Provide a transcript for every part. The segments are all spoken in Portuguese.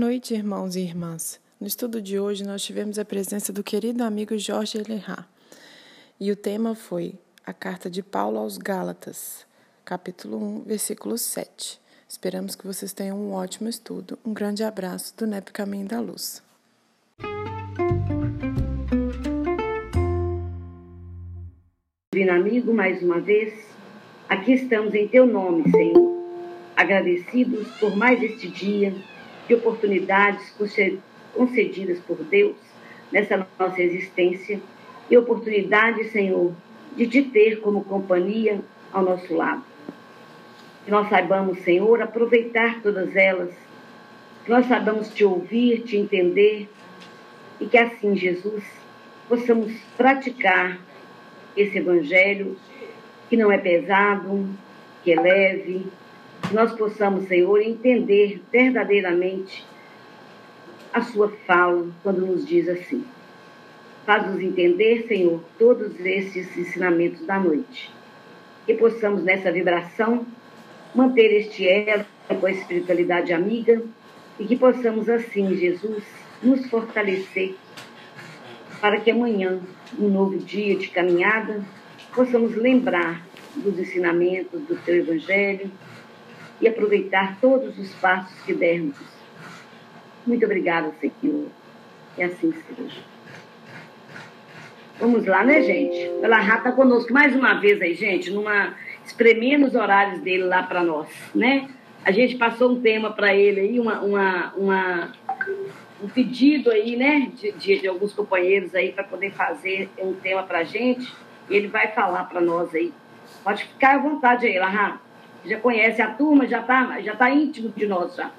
Noite, irmãos e irmãs. No estudo de hoje, nós tivemos a presença do querido amigo Jorge Elerá. E o tema foi a carta de Paulo aos Gálatas, capítulo 1, versículo 7. Esperamos que vocês tenham um ótimo estudo. Um grande abraço do NEP Caminho da Luz. Divino amigo, mais uma vez, aqui estamos em teu nome, Senhor, agradecidos por mais este dia de oportunidades concedidas por Deus nessa nossa existência e oportunidade, Senhor, de te ter como companhia ao nosso lado. Que nós saibamos, Senhor, aproveitar todas elas, que nós saibamos te ouvir, te entender e que assim, Jesus, possamos praticar esse evangelho que não é pesado, que é leve, nós possamos, Senhor, entender verdadeiramente a sua fala quando nos diz assim. Faz-nos entender, Senhor, todos esses ensinamentos da noite. Que possamos, nessa vibração, manter este elo com a espiritualidade amiga e que possamos, assim, Jesus, nos fortalecer para que amanhã, um novo dia de caminhada, possamos lembrar dos ensinamentos do Teu Evangelho e aproveitar todos os passos que dermos. Muito obrigada, Senhor. E assim seja. Vamos lá, né, gente? Ela rata conosco mais uma vez aí, gente, numa espremendo os horários dele lá para nós, né? A gente passou um tema para ele aí, uma, uma, uma, um pedido aí, né, de, de, de alguns companheiros aí para poder fazer um tema para gente. E ele vai falar para nós aí. Pode ficar à vontade aí, Lahá já conhece a turma, já está já tá íntimo de nós já.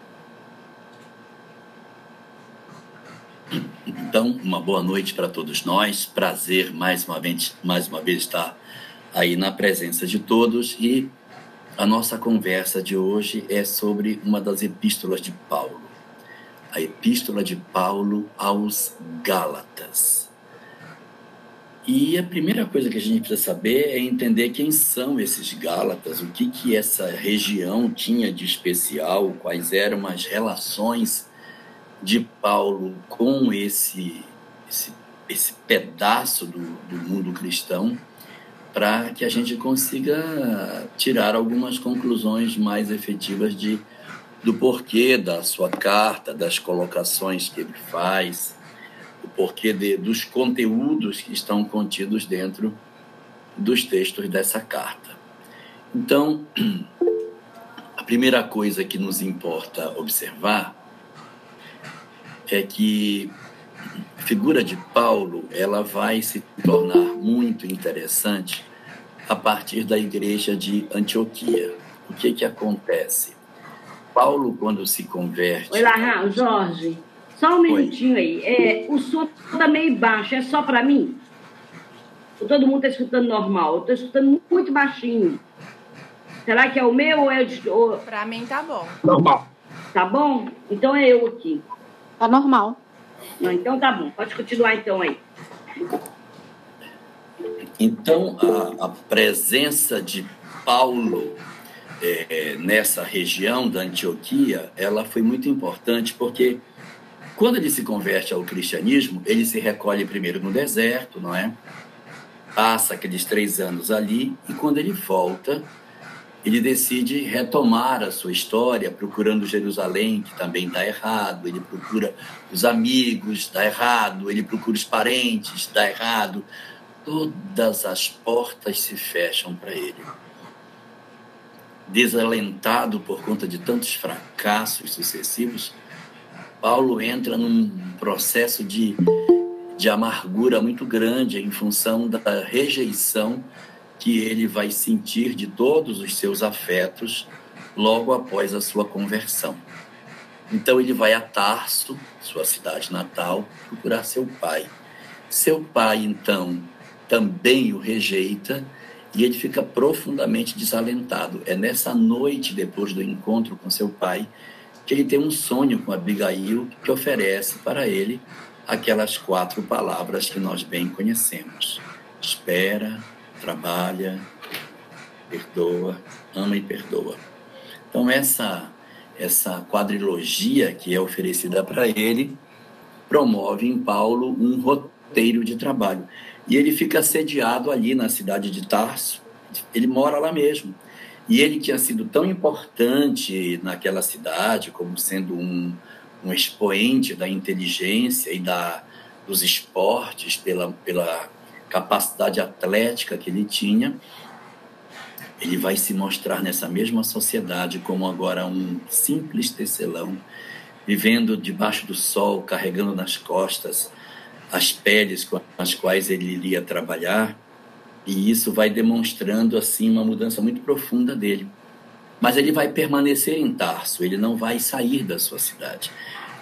Então, uma boa noite para todos nós. Prazer mais uma vez, mais uma vez estar aí na presença de todos e a nossa conversa de hoje é sobre uma das epístolas de Paulo. A epístola de Paulo aos Gálatas. E a primeira coisa que a gente precisa saber é entender quem são esses Gálatas, o que, que essa região tinha de especial, quais eram as relações de Paulo com esse, esse, esse pedaço do, do mundo cristão, para que a gente consiga tirar algumas conclusões mais efetivas de, do porquê da sua carta, das colocações que ele faz o porquê de, dos conteúdos que estão contidos dentro dos textos dessa carta. Então, a primeira coisa que nos importa observar é que a figura de Paulo ela vai se tornar muito interessante a partir da igreja de Antioquia. O que que acontece? Paulo, quando se converte. Oi, lá, Jorge. Só um minutinho aí. É, o som está meio baixo, é só para mim? Ou todo mundo está escutando normal? Eu estou escutando muito baixinho. Será que é o meu ou é o de. Ou... Para mim tá bom. Normal. Tá bom? Então é eu aqui. Tá normal. Não, então tá bom. Pode continuar então aí. Então, a, a presença de Paulo é, nessa região da Antioquia, ela foi muito importante porque quando ele se converte ao cristianismo, ele se recolhe primeiro no deserto, não é? Passa aqueles três anos ali e quando ele volta, ele decide retomar a sua história, procurando Jerusalém, que também está errado. Ele procura os amigos, está errado. Ele procura os parentes, está errado. Todas as portas se fecham para ele. Desalentado por conta de tantos fracassos sucessivos, Paulo entra num processo de, de amargura muito grande em função da rejeição que ele vai sentir de todos os seus afetos logo após a sua conversão. Então ele vai a Tarso, sua cidade natal, procurar seu pai. Seu pai, então, também o rejeita e ele fica profundamente desalentado. É nessa noite, depois do encontro com seu pai, que ele tem um sonho com Abigail que oferece para ele aquelas quatro palavras que nós bem conhecemos: espera, trabalha, perdoa, ama e perdoa. Então essa essa quadrilogia que é oferecida para ele, promove em Paulo um roteiro de trabalho. E ele fica sediado ali na cidade de Tarso, ele mora lá mesmo. E ele tinha sido tão importante naquela cidade, como sendo um, um expoente da inteligência e da, dos esportes, pela, pela capacidade atlética que ele tinha, ele vai se mostrar nessa mesma sociedade como agora um simples tecelão, vivendo debaixo do sol, carregando nas costas as peles com as quais ele iria trabalhar, e isso vai demonstrando assim uma mudança muito profunda dele. Mas ele vai permanecer em Tarso, ele não vai sair da sua cidade.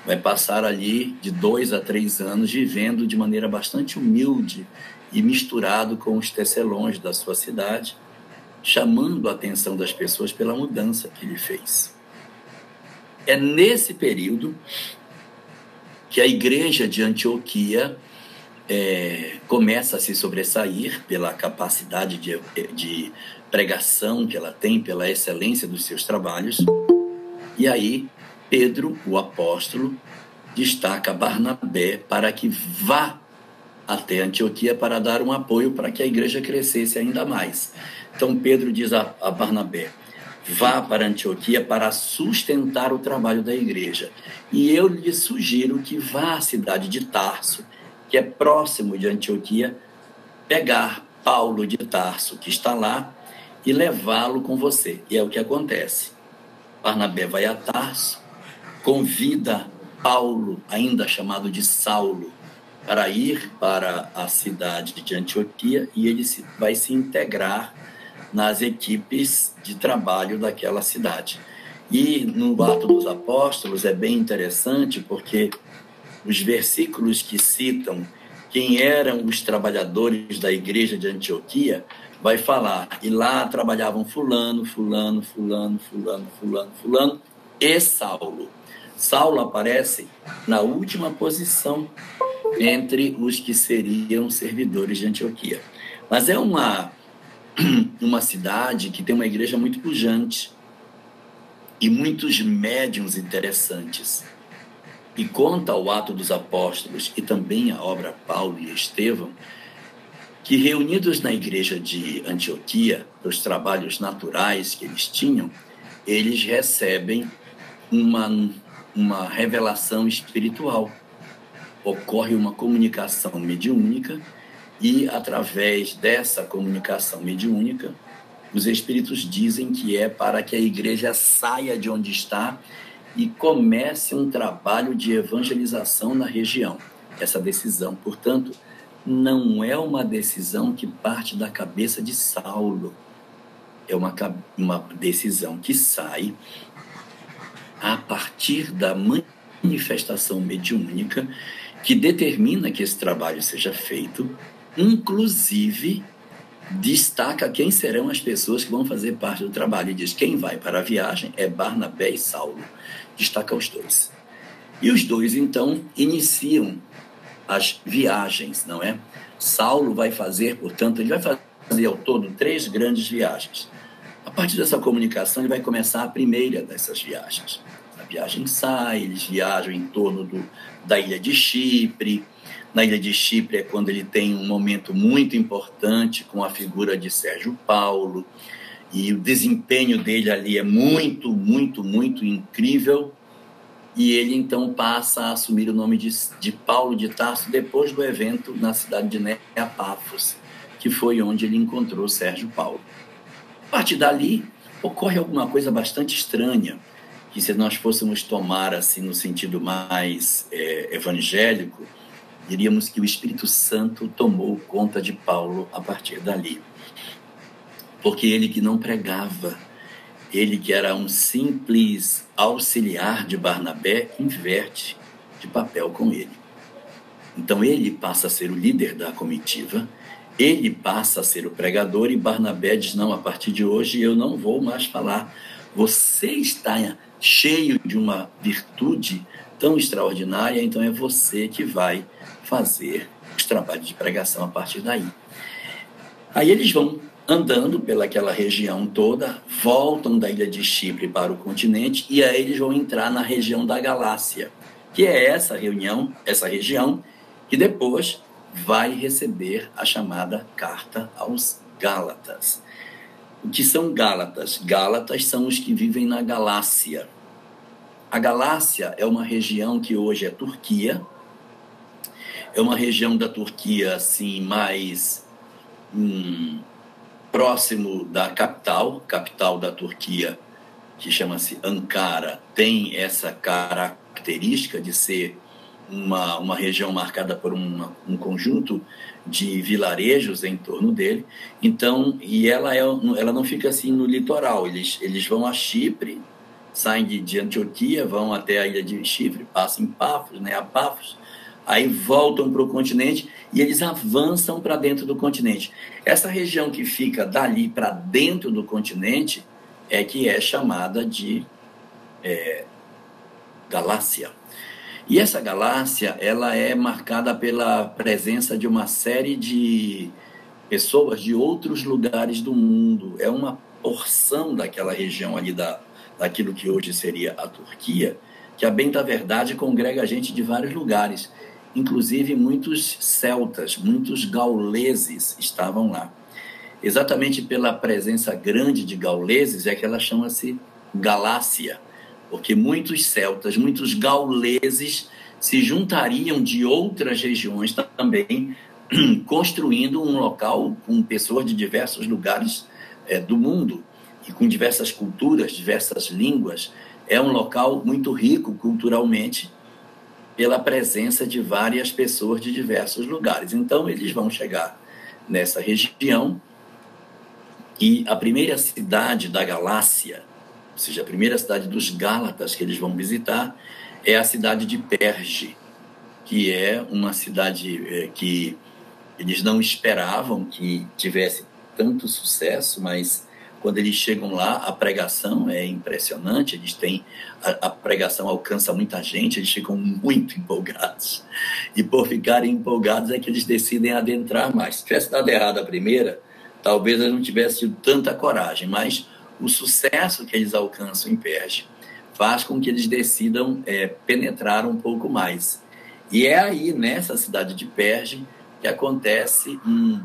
Vai passar ali de dois a três anos vivendo de maneira bastante humilde e misturado com os tecelões da sua cidade chamando a atenção das pessoas pela mudança que ele fez. É nesse período que a igreja de Antioquia é, começa a se sobressair pela capacidade de, de pregação que ela tem, pela excelência dos seus trabalhos. E aí, Pedro, o apóstolo, destaca Barnabé para que vá até Antioquia para dar um apoio para que a igreja crescesse ainda mais. Então Pedro diz a, a Barnabé: vá para Antioquia para sustentar o trabalho da igreja. E eu lhe sugiro que vá à cidade de Tarso, que é próximo de Antioquia, pegar Paulo de Tarso, que está lá, e levá-lo com você. E é o que acontece. Barnabé vai a Tarso, convida Paulo, ainda chamado de Saulo, para ir para a cidade de Antioquia e ele vai se integrar nas equipes de trabalho daquela cidade. E no Ato dos Apóstolos é bem interessante porque os versículos que citam quem eram os trabalhadores da igreja de Antioquia vai falar, e lá trabalhavam fulano, fulano, fulano, fulano, fulano, fulano e Saulo. Saulo aparece na última posição entre os que seriam servidores de Antioquia. Mas é uma uma cidade que tem uma igreja muito pujante e muitos médiums interessantes. E conta o ato dos apóstolos e também a obra Paulo e Estevão, que reunidos na igreja de Antioquia, os trabalhos naturais que eles tinham, eles recebem uma, uma revelação espiritual. Ocorre uma comunicação mediúnica e através dessa comunicação mediúnica, os espíritos dizem que é para que a igreja saia de onde está e comece um trabalho de evangelização na região. Essa decisão, portanto, não é uma decisão que parte da cabeça de Saulo. É uma, uma decisão que sai a partir da manifestação mediúnica que determina que esse trabalho seja feito inclusive destaca quem serão as pessoas que vão fazer parte do trabalho e diz quem vai para a viagem é Barnabé e Saulo. Destaca os dois. E os dois então iniciam as viagens, não é? Saulo vai fazer, portanto, ele vai fazer ao todo três grandes viagens. A partir dessa comunicação, ele vai começar a primeira dessas viagens. A viagem sai, eles viajam em torno do, da ilha de Chipre, na ilha de Chipre é quando ele tem um momento muito importante com a figura de Sérgio Paulo, e o desempenho dele ali é muito, muito, muito incrível. E ele então passa a assumir o nome de, de Paulo de Tarso depois do evento na cidade de Neapafos, que foi onde ele encontrou Sérgio Paulo. A partir dali, ocorre alguma coisa bastante estranha, que se nós fôssemos tomar assim no sentido mais é, evangélico, diríamos que o Espírito Santo tomou conta de Paulo a partir dali. Porque ele que não pregava, ele que era um simples auxiliar de Barnabé, inverte de papel com ele. Então ele passa a ser o líder da comitiva, ele passa a ser o pregador e Barnabé diz: Não, a partir de hoje eu não vou mais falar. Você está cheio de uma virtude tão extraordinária, então é você que vai fazer os trabalhos de pregação a partir daí. Aí eles vão andando pelaquela região toda, voltam da ilha de Chipre para o continente e aí eles vão entrar na região da Galácia, que é essa reunião, essa região que depois vai receber a chamada carta aos Gálatas. O que são Gálatas? Gálatas são os que vivem na Galácia. A Galácia é uma região que hoje é Turquia. É uma região da Turquia assim mais hum, próximo da capital, capital da Turquia, que chama-se Ankara, tem essa característica de ser uma, uma região marcada por uma, um conjunto de vilarejos em torno dele. Então, e ela, é, ela não fica assim no litoral, eles, eles vão a Chipre, saem de, de Antioquia, vão até a ilha de Chipre, passam em Pafos, né, a Pafos, aí voltam para o continente e eles avançam para dentro do continente. Essa região que fica dali para dentro do continente é que é chamada de é, Galácia. E essa galáxia, ela é marcada pela presença de uma série de pessoas de outros lugares do mundo. É uma porção daquela região ali da, daquilo que hoje seria a Turquia, que a bem da verdade congrega gente de vários lugares inclusive muitos celtas, muitos gauleses estavam lá. Exatamente pela presença grande de gauleses é que ela chama-se Galácia, porque muitos celtas, muitos gauleses se juntariam de outras regiões também, construindo um local com pessoas de diversos lugares é, do mundo e com diversas culturas, diversas línguas. É um local muito rico culturalmente pela presença de várias pessoas de diversos lugares. Então, eles vão chegar nessa região e a primeira cidade da Galácia, ou seja, a primeira cidade dos Gálatas que eles vão visitar, é a cidade de Perge, que é uma cidade é, que eles não esperavam que tivesse tanto sucesso, mas quando eles chegam lá, a pregação é impressionante, eles têm a, a, pregação alcança muita gente, eles ficam muito empolgados. E por ficarem empolgados é que eles decidem adentrar mais. Se tivesse dado errado a primeira, talvez eles não tivessem tido tanta coragem, mas o sucesso que eles alcançam em Perge faz com que eles decidam é, penetrar um pouco mais. E é aí, nessa cidade de Perge, que acontece um,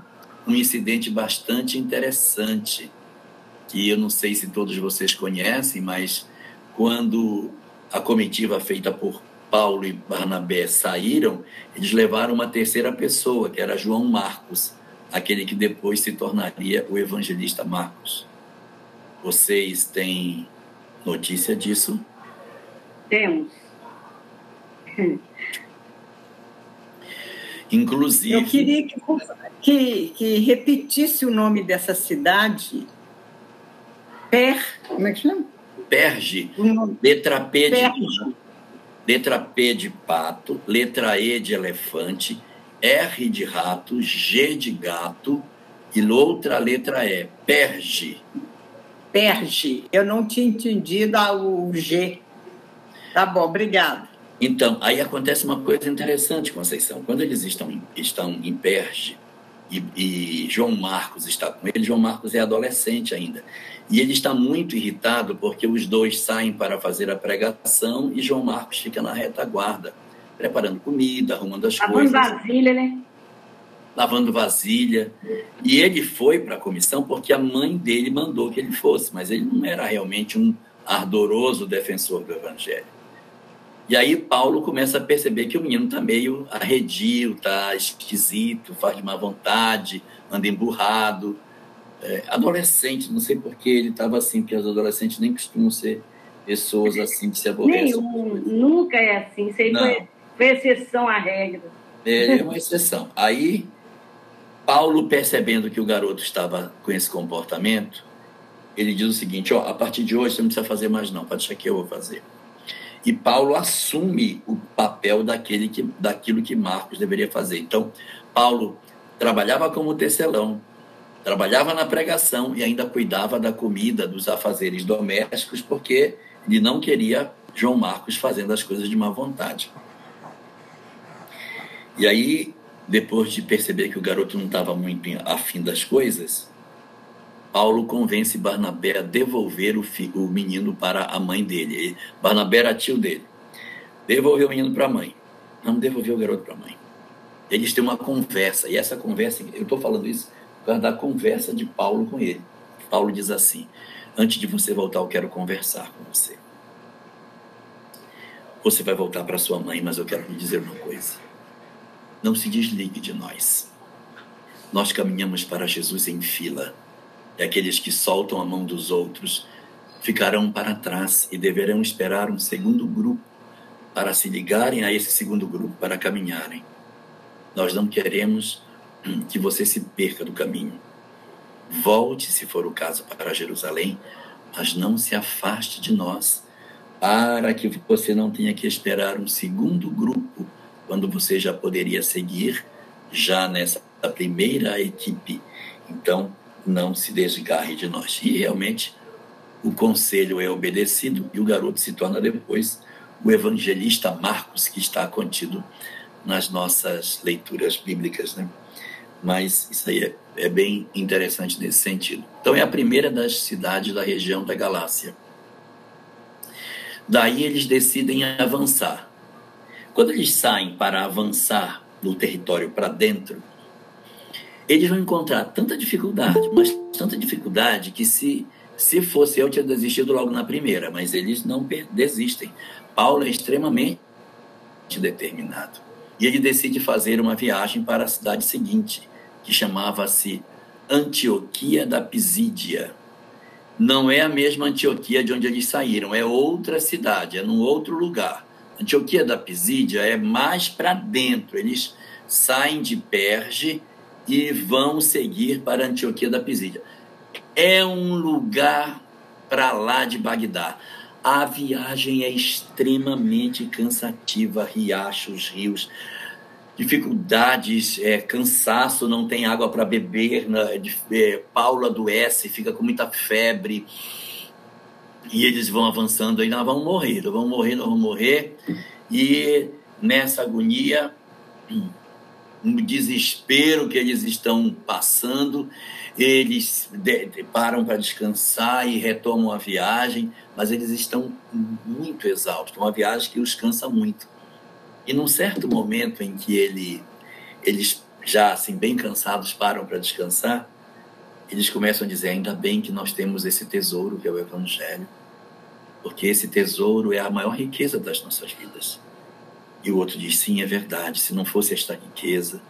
um incidente bastante interessante que eu não sei se todos vocês conhecem, mas quando a comitiva feita por Paulo e Barnabé saíram, eles levaram uma terceira pessoa, que era João Marcos, aquele que depois se tornaria o evangelista Marcos. Vocês têm notícia disso? Temos. Inclusive. Eu queria que, que, que repetisse o nome dessa cidade Per, como é que chama? Perge. Letra P de letra P de pato, letra E de elefante, R de rato, G de gato e outra letra E. Perge. Perge. Eu não tinha entendido o G. Tá bom, obrigada. Então, aí acontece uma coisa interessante, Conceição. Quando eles estão estão em Perge e, e João Marcos está com ele, João Marcos é adolescente ainda. E ele está muito irritado porque os dois saem para fazer a pregação e João Marcos fica na retaguarda, preparando comida, arrumando as Lavando coisas. Lavando vasilha, né? Lavando vasilha. E ele foi para a comissão porque a mãe dele mandou que ele fosse, mas ele não era realmente um ardoroso defensor do evangelho. E aí Paulo começa a perceber que o menino está meio arredio, está esquisito, faz de má vontade, anda emburrado é, adolescente, não sei por que ele estava assim, porque os adolescentes nem costumam ser pessoas assim de se aborrecer. Nenhum, nunca é assim, isso aí foi, foi, exceção à regra. É, é uma exceção. Aí, Paulo, percebendo que o garoto estava com esse comportamento, ele diz o seguinte: ó, a partir de hoje você não precisa fazer mais, não, pode deixar que eu vou fazer. E Paulo assume o papel daquele que, daquilo que Marcos deveria fazer. Então, Paulo trabalhava como tecelão, trabalhava na pregação e ainda cuidava da comida, dos afazeres domésticos, porque ele não queria João Marcos fazendo as coisas de má vontade. E aí, depois de perceber que o garoto não estava muito afim das coisas, Paulo convence Barnabé a devolver o, o menino para a mãe dele. Barnabé era tio dele. Devolveu o menino para a mãe. Não devolveu o garoto para a mãe. Eles têm uma conversa, e essa conversa, eu estou falando isso por causa da conversa de Paulo com ele. Paulo diz assim: Antes de você voltar, eu quero conversar com você. Você vai voltar para sua mãe, mas eu quero lhe dizer uma coisa. Não se desligue de nós. Nós caminhamos para Jesus em fila e aqueles que soltam a mão dos outros ficarão para trás e deverão esperar um segundo grupo para se ligarem a esse segundo grupo, para caminharem. Nós não queremos que você se perca do caminho. Volte, se for o caso, para Jerusalém, mas não se afaste de nós, para que você não tenha que esperar um segundo grupo, quando você já poderia seguir já nessa primeira equipe. Então, não se desgarre de nós. E realmente o conselho é obedecido e o garoto se torna depois o evangelista Marcos, que está contido nas nossas leituras bíblicas. Né? Mas isso aí é, é bem interessante nesse sentido. Então, é a primeira das cidades da região da Galácia. Daí eles decidem avançar. Quando eles saem para avançar no território para dentro, eles vão encontrar tanta dificuldade, mas tanta dificuldade que se se fosse eu tinha desistido logo na primeira, mas eles não desistem. Paulo é extremamente determinado. E ele decide fazer uma viagem para a cidade seguinte, que chamava-se Antioquia da Pisídia. Não é a mesma Antioquia de onde eles saíram, é outra cidade, é num outro lugar. Antioquia da Pisídia é mais para dentro. Eles saem de Perge e vão seguir para Antioquia da Pisídia. É um lugar para lá de Bagdá. A viagem é extremamente cansativa, riachos, rios, dificuldades, é, cansaço, não tem água para beber, né, é, Paula adoece, fica com muita febre, e eles vão avançando, aí nós vamos morrer, vamos morrer, nós vamos morrer, e nessa agonia no desespero que eles estão passando, eles param para descansar e retomam a viagem, mas eles estão muito exaustos, uma viagem que os cansa muito. E num certo momento em que ele, eles já assim bem cansados param para descansar, eles começam a dizer: ainda bem que nós temos esse tesouro que é o Evangelho, porque esse tesouro é a maior riqueza das nossas vidas. E o outro diz: sim, é verdade. Se não fosse esta riqueza,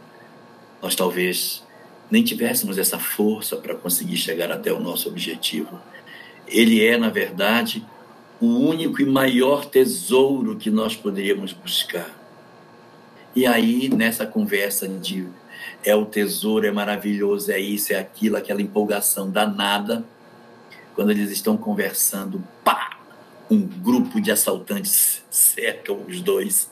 nós talvez nem tivéssemos essa força para conseguir chegar até o nosso objetivo. Ele é, na verdade, o único e maior tesouro que nós poderíamos buscar. E aí, nessa conversa de é o tesouro, é maravilhoso, é isso, é aquilo, aquela empolgação danada, quando eles estão conversando, pá! Um grupo de assaltantes cercam os dois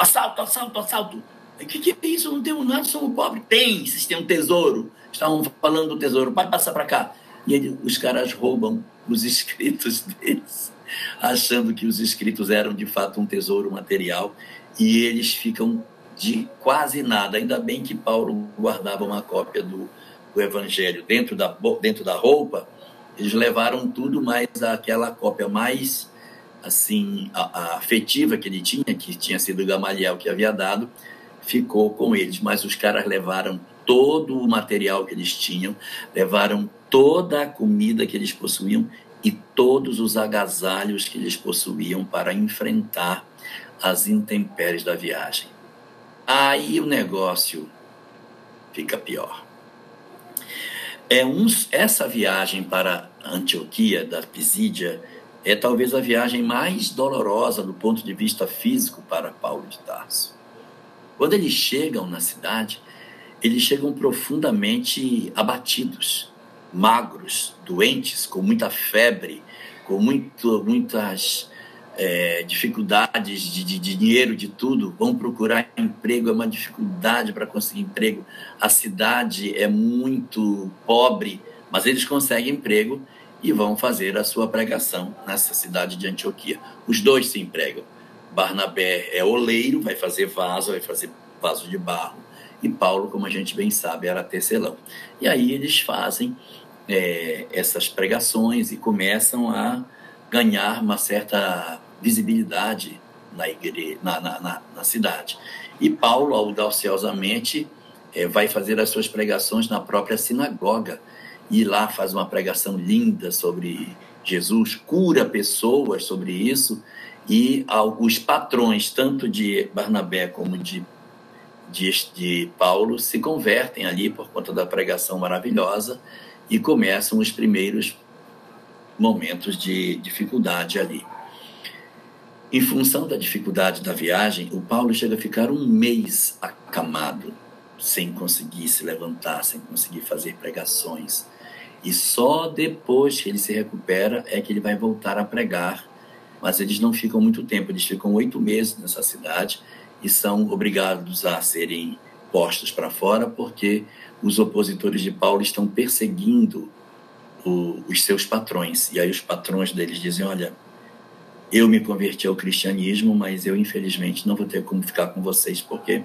assalto, assalto, assalto. O que, que é isso? Não temos nada, somos pobres. Tem, vocês têm um tesouro. Estavam falando do tesouro, pode passar para cá. E ele, os caras roubam os escritos deles, achando que os escritos eram de fato um tesouro material, e eles ficam de quase nada. Ainda bem que Paulo guardava uma cópia do, do Evangelho dentro da, dentro da roupa, eles levaram tudo, mas aquela cópia mais assim a, afetiva que ele tinha, que tinha sido Gamaliel que havia dado, ficou com eles. Mas os caras levaram todo o material que eles tinham, levaram toda a comida que eles possuíam e todos os agasalhos que eles possuíam para enfrentar as intempéries da viagem. Aí o negócio fica pior. É um, essa viagem para Antioquia da Pisídia é talvez a viagem mais dolorosa do ponto de vista físico para Paulo de Tarso. Quando eles chegam na cidade, eles chegam profundamente abatidos, magros, doentes, com muita febre, com muito, muitas é, dificuldades de, de, de, dinheiro, de tudo. Vão procurar emprego, é uma dificuldade para conseguir emprego. A cidade é muito pobre, mas eles conseguem emprego e vão fazer a sua pregação nessa cidade de Antioquia. Os dois se empregam. Barnabé é oleiro, vai fazer vaso, vai fazer vaso de barro, e Paulo, como a gente bem sabe, era tecelão. E aí eles fazem é, essas pregações e começam a ganhar uma certa visibilidade na, igreja, na, na, na, na cidade. E Paulo, audaciosamente, é, vai fazer as suas pregações na própria sinagoga. E lá faz uma pregação linda sobre Jesus, cura pessoas sobre isso. E os patrões, tanto de Barnabé como de, de, de Paulo, se convertem ali por conta da pregação maravilhosa e começam os primeiros momentos de dificuldade ali. Em função da dificuldade da viagem, o Paulo chega a ficar um mês acamado, sem conseguir se levantar, sem conseguir fazer pregações. E só depois que ele se recupera é que ele vai voltar a pregar. Mas eles não ficam muito tempo, eles ficam oito meses nessa cidade e são obrigados a serem postos para fora porque os opositores de Paulo estão perseguindo o, os seus patrões. E aí os patrões deles dizem: Olha, eu me converti ao cristianismo, mas eu infelizmente não vou ter como ficar com vocês porque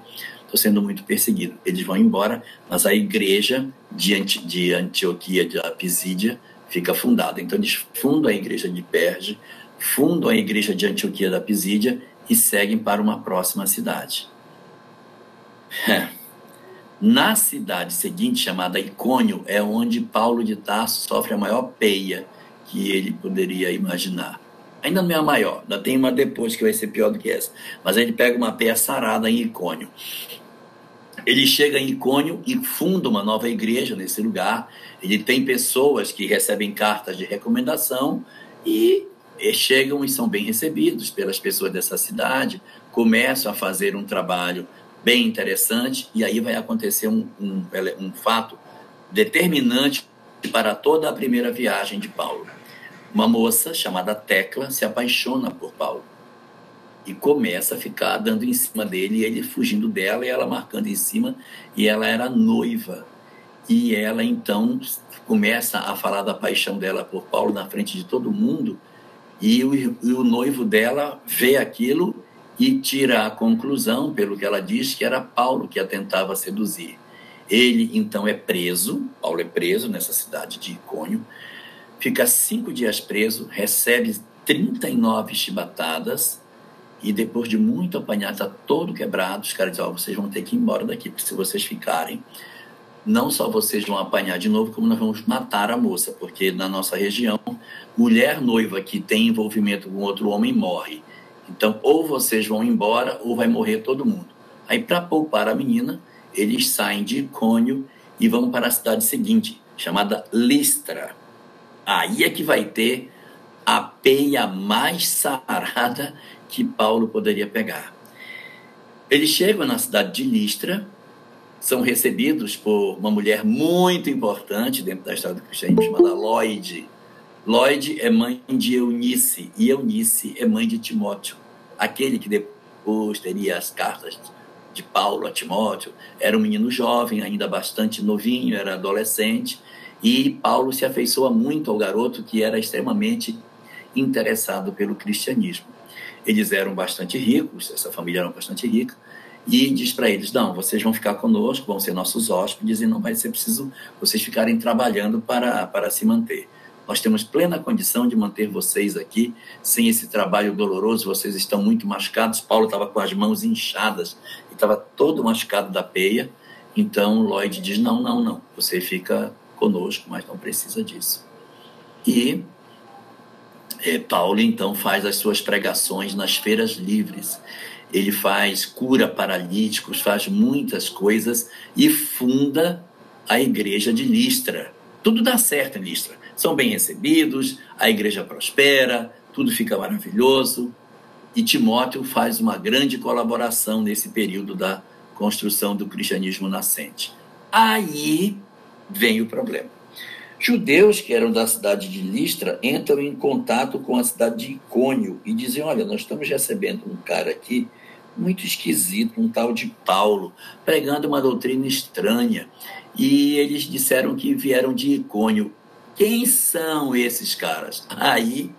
estou sendo muito perseguido. Eles vão embora, mas a igreja de, de Antioquia, de Pisídia, fica fundada. Então eles fundam a igreja de Perge, fundam a igreja de Antioquia da Pisídia e seguem para uma próxima cidade. É. Na cidade seguinte, chamada Icônio, é onde Paulo de Tarso sofre a maior peia que ele poderia imaginar. Ainda não é a maior, ainda tem uma depois que vai ser pior do que essa. Mas ele pega uma peia sarada em Icônio. Ele chega em Icônio e funda uma nova igreja nesse lugar. Ele tem pessoas que recebem cartas de recomendação e chegam e são bem recebidos pelas pessoas dessa cidade, começam a fazer um trabalho bem interessante, e aí vai acontecer um, um, um fato determinante para toda a primeira viagem de Paulo. Uma moça chamada Tecla se apaixona por Paulo e começa a ficar dando em cima dele, ele fugindo dela e ela marcando em cima, e ela era noiva. E ela então começa a falar da paixão dela por Paulo na frente de todo mundo, e o, e o noivo dela vê aquilo e tira a conclusão, pelo que ela diz, que era Paulo que a tentava seduzir. Ele então é preso, Paulo é preso nessa cidade de Icônio, fica cinco dias preso, recebe 39 chibatadas e depois de muito apanhar, está todo quebrado, os caras dizem, oh, vocês vão ter que ir embora daqui, porque se vocês ficarem, não só vocês vão apanhar de novo, como nós vamos matar a moça, porque na nossa região, mulher noiva que tem envolvimento com outro homem morre. Então, ou vocês vão embora ou vai morrer todo mundo. Aí, para poupar a menina, eles saem de Icônio e vão para a cidade seguinte, chamada Listra. Aí é que vai ter a peia mais sarada que Paulo poderia pegar. Eles chegam na cidade de Listra, são recebidos por uma mulher muito importante dentro da história do cristianismo, chamada Lloyd. Lloyd é mãe de Eunice, e Eunice é mãe de Timóteo aquele que depois teria as cartas de Paulo a Timóteo, era um menino jovem, ainda bastante novinho, era adolescente, e Paulo se afeiçoa muito ao garoto que era extremamente interessado pelo cristianismo. Eles eram bastante ricos, essa família era bastante rica, e diz para eles: não, vocês vão ficar conosco, vão ser nossos hóspedes, e não vai ser preciso vocês ficarem trabalhando para, para se manter. Nós temos plena condição de manter vocês aqui sem esse trabalho doloroso. Vocês estão muito machucados. Paulo estava com as mãos inchadas e estava todo machucado da peia. Então Lloyd diz: não, não, não. Você fica conosco, mas não precisa disso. E é, Paulo então faz as suas pregações nas feiras livres. Ele faz cura paralíticos, faz muitas coisas e funda a igreja de Listra. Tudo dá certo em Listra são bem recebidos, a igreja prospera, tudo fica maravilhoso. E Timóteo faz uma grande colaboração nesse período da construção do cristianismo nascente. Aí vem o problema. Judeus que eram da cidade de Listra entram em contato com a cidade de Icônio e dizem: Olha, nós estamos recebendo um cara aqui muito esquisito, um tal de Paulo, pregando uma doutrina estranha. E eles disseram que vieram de Icônio. Quem são esses caras? Aí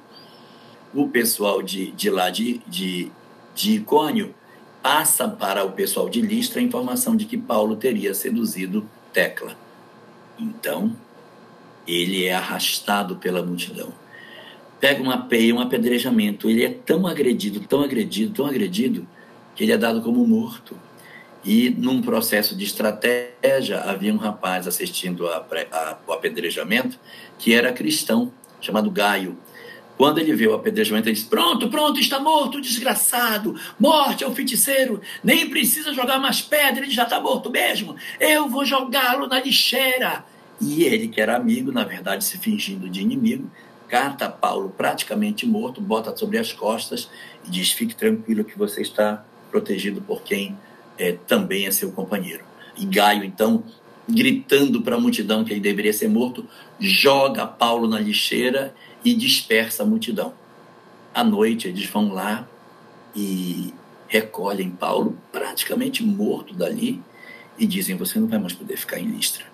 o pessoal de, de lá de, de, de Icônio passa para o pessoal de Listra a informação de que Paulo teria seduzido Tecla. Então, ele é arrastado pela multidão. Pega uma peia, um apedrejamento. Ele é tão agredido, tão agredido, tão agredido, que ele é dado como morto. E num processo de estratégia, havia um rapaz assistindo ao apedrejamento que era cristão, chamado Gaio. Quando ele vê o apedrejamento, ele diz: Pronto, pronto, está morto, desgraçado. Morte ao feiticeiro. Nem precisa jogar mais pedra, ele já está morto mesmo. Eu vou jogá-lo na lixeira. E ele, que era amigo, na verdade se fingindo de inimigo, cata Paulo praticamente morto, bota sobre as costas e diz: Fique tranquilo que você está protegido por quem é, também é seu companheiro. E Gaio, então, gritando para a multidão que ele deveria ser morto, joga Paulo na lixeira e dispersa a multidão. À noite, eles vão lá e recolhem Paulo, praticamente morto dali, e dizem: Você não vai mais poder ficar em Listra.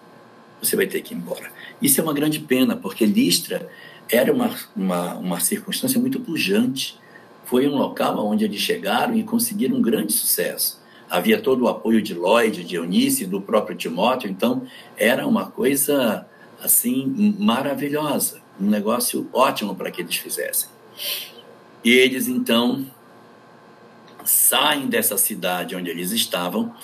Você vai ter que ir embora. Isso é uma grande pena, porque Listra era uma, uma, uma circunstância muito pujante. Foi um local onde eles chegaram e conseguiram um grande sucesso havia todo o apoio de Lloyd, de Eunice, do próprio Timóteo, então era uma coisa assim maravilhosa, um negócio ótimo para que eles fizessem. E eles então saem dessa cidade onde eles estavam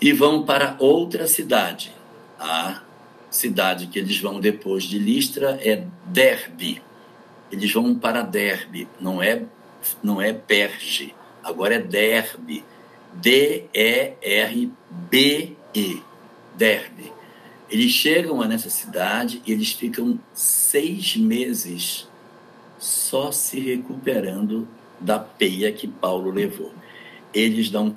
e vão para outra cidade. A cidade que eles vão depois de Listra é Derbe. Eles vão para Derbe, não é não é Perge, agora é Derbe D-E-R-B-E, Derbe. Eles chegam a nessa cidade e eles ficam seis meses só se recuperando da peia que Paulo levou. Eles não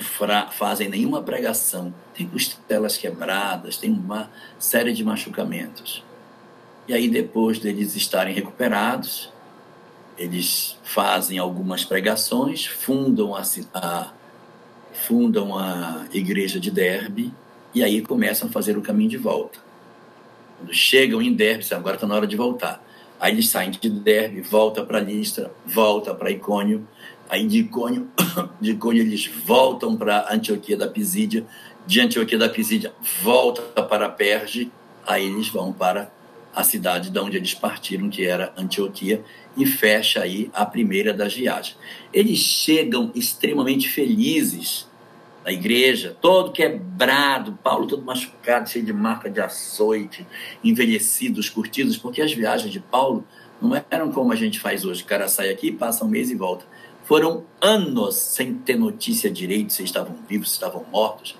fazem nenhuma pregação, tem costelas quebradas, tem uma série de machucamentos. E aí, depois deles estarem recuperados, eles fazem algumas pregações, fundam a, a fundam a igreja de Derbe e aí começam a fazer o caminho de volta. Quando chegam em Derbe, agora está na hora de voltar. Aí eles saem de Derbe, volta para Listra, volta para Icônio. Aí de Icônio, de Icônio eles voltam para Antioquia da Pisídia. De Antioquia da Pisídia volta para Perge. Aí eles vão para a cidade de onde eles partiram, que era Antioquia, e fecha aí a primeira das viagens. Eles chegam extremamente felizes na igreja, todo quebrado, Paulo todo machucado, cheio de marca de açoite, envelhecidos, curtidos, porque as viagens de Paulo não eram como a gente faz hoje. O cara sai aqui, passa um mês e volta. Foram anos sem ter notícia direito se estavam vivos, se estavam mortos.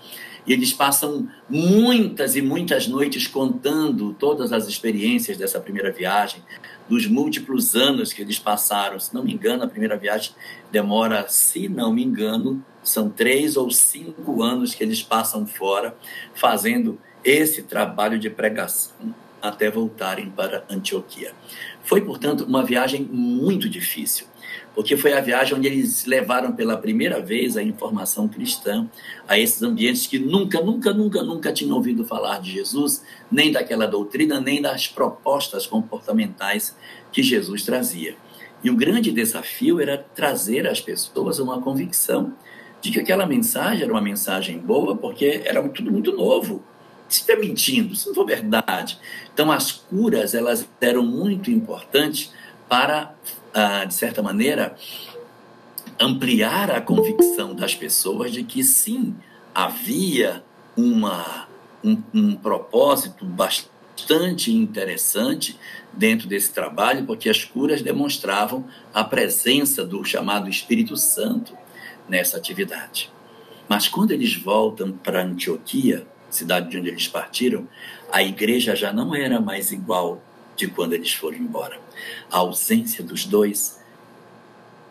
E eles passam muitas e muitas noites contando todas as experiências dessa primeira viagem, dos múltiplos anos que eles passaram. Se não me engano, a primeira viagem demora, se não me engano, são três ou cinco anos que eles passam fora fazendo esse trabalho de pregação até voltarem para Antioquia. Foi, portanto, uma viagem muito difícil porque foi a viagem onde eles levaram pela primeira vez a informação cristã a esses ambientes que nunca, nunca, nunca, nunca tinham ouvido falar de Jesus, nem daquela doutrina, nem das propostas comportamentais que Jesus trazia. E o grande desafio era trazer às pessoas uma convicção de que aquela mensagem era uma mensagem boa, porque era tudo muito novo. Se está mentindo, se não for verdade. Então, as curas elas eram muito importantes para ah, de certa maneira, ampliar a convicção das pessoas de que sim, havia uma, um, um propósito bastante interessante dentro desse trabalho, porque as curas demonstravam a presença do chamado Espírito Santo nessa atividade. Mas quando eles voltam para Antioquia, cidade de onde eles partiram, a igreja já não era mais igual de quando eles foram embora. A ausência dos dois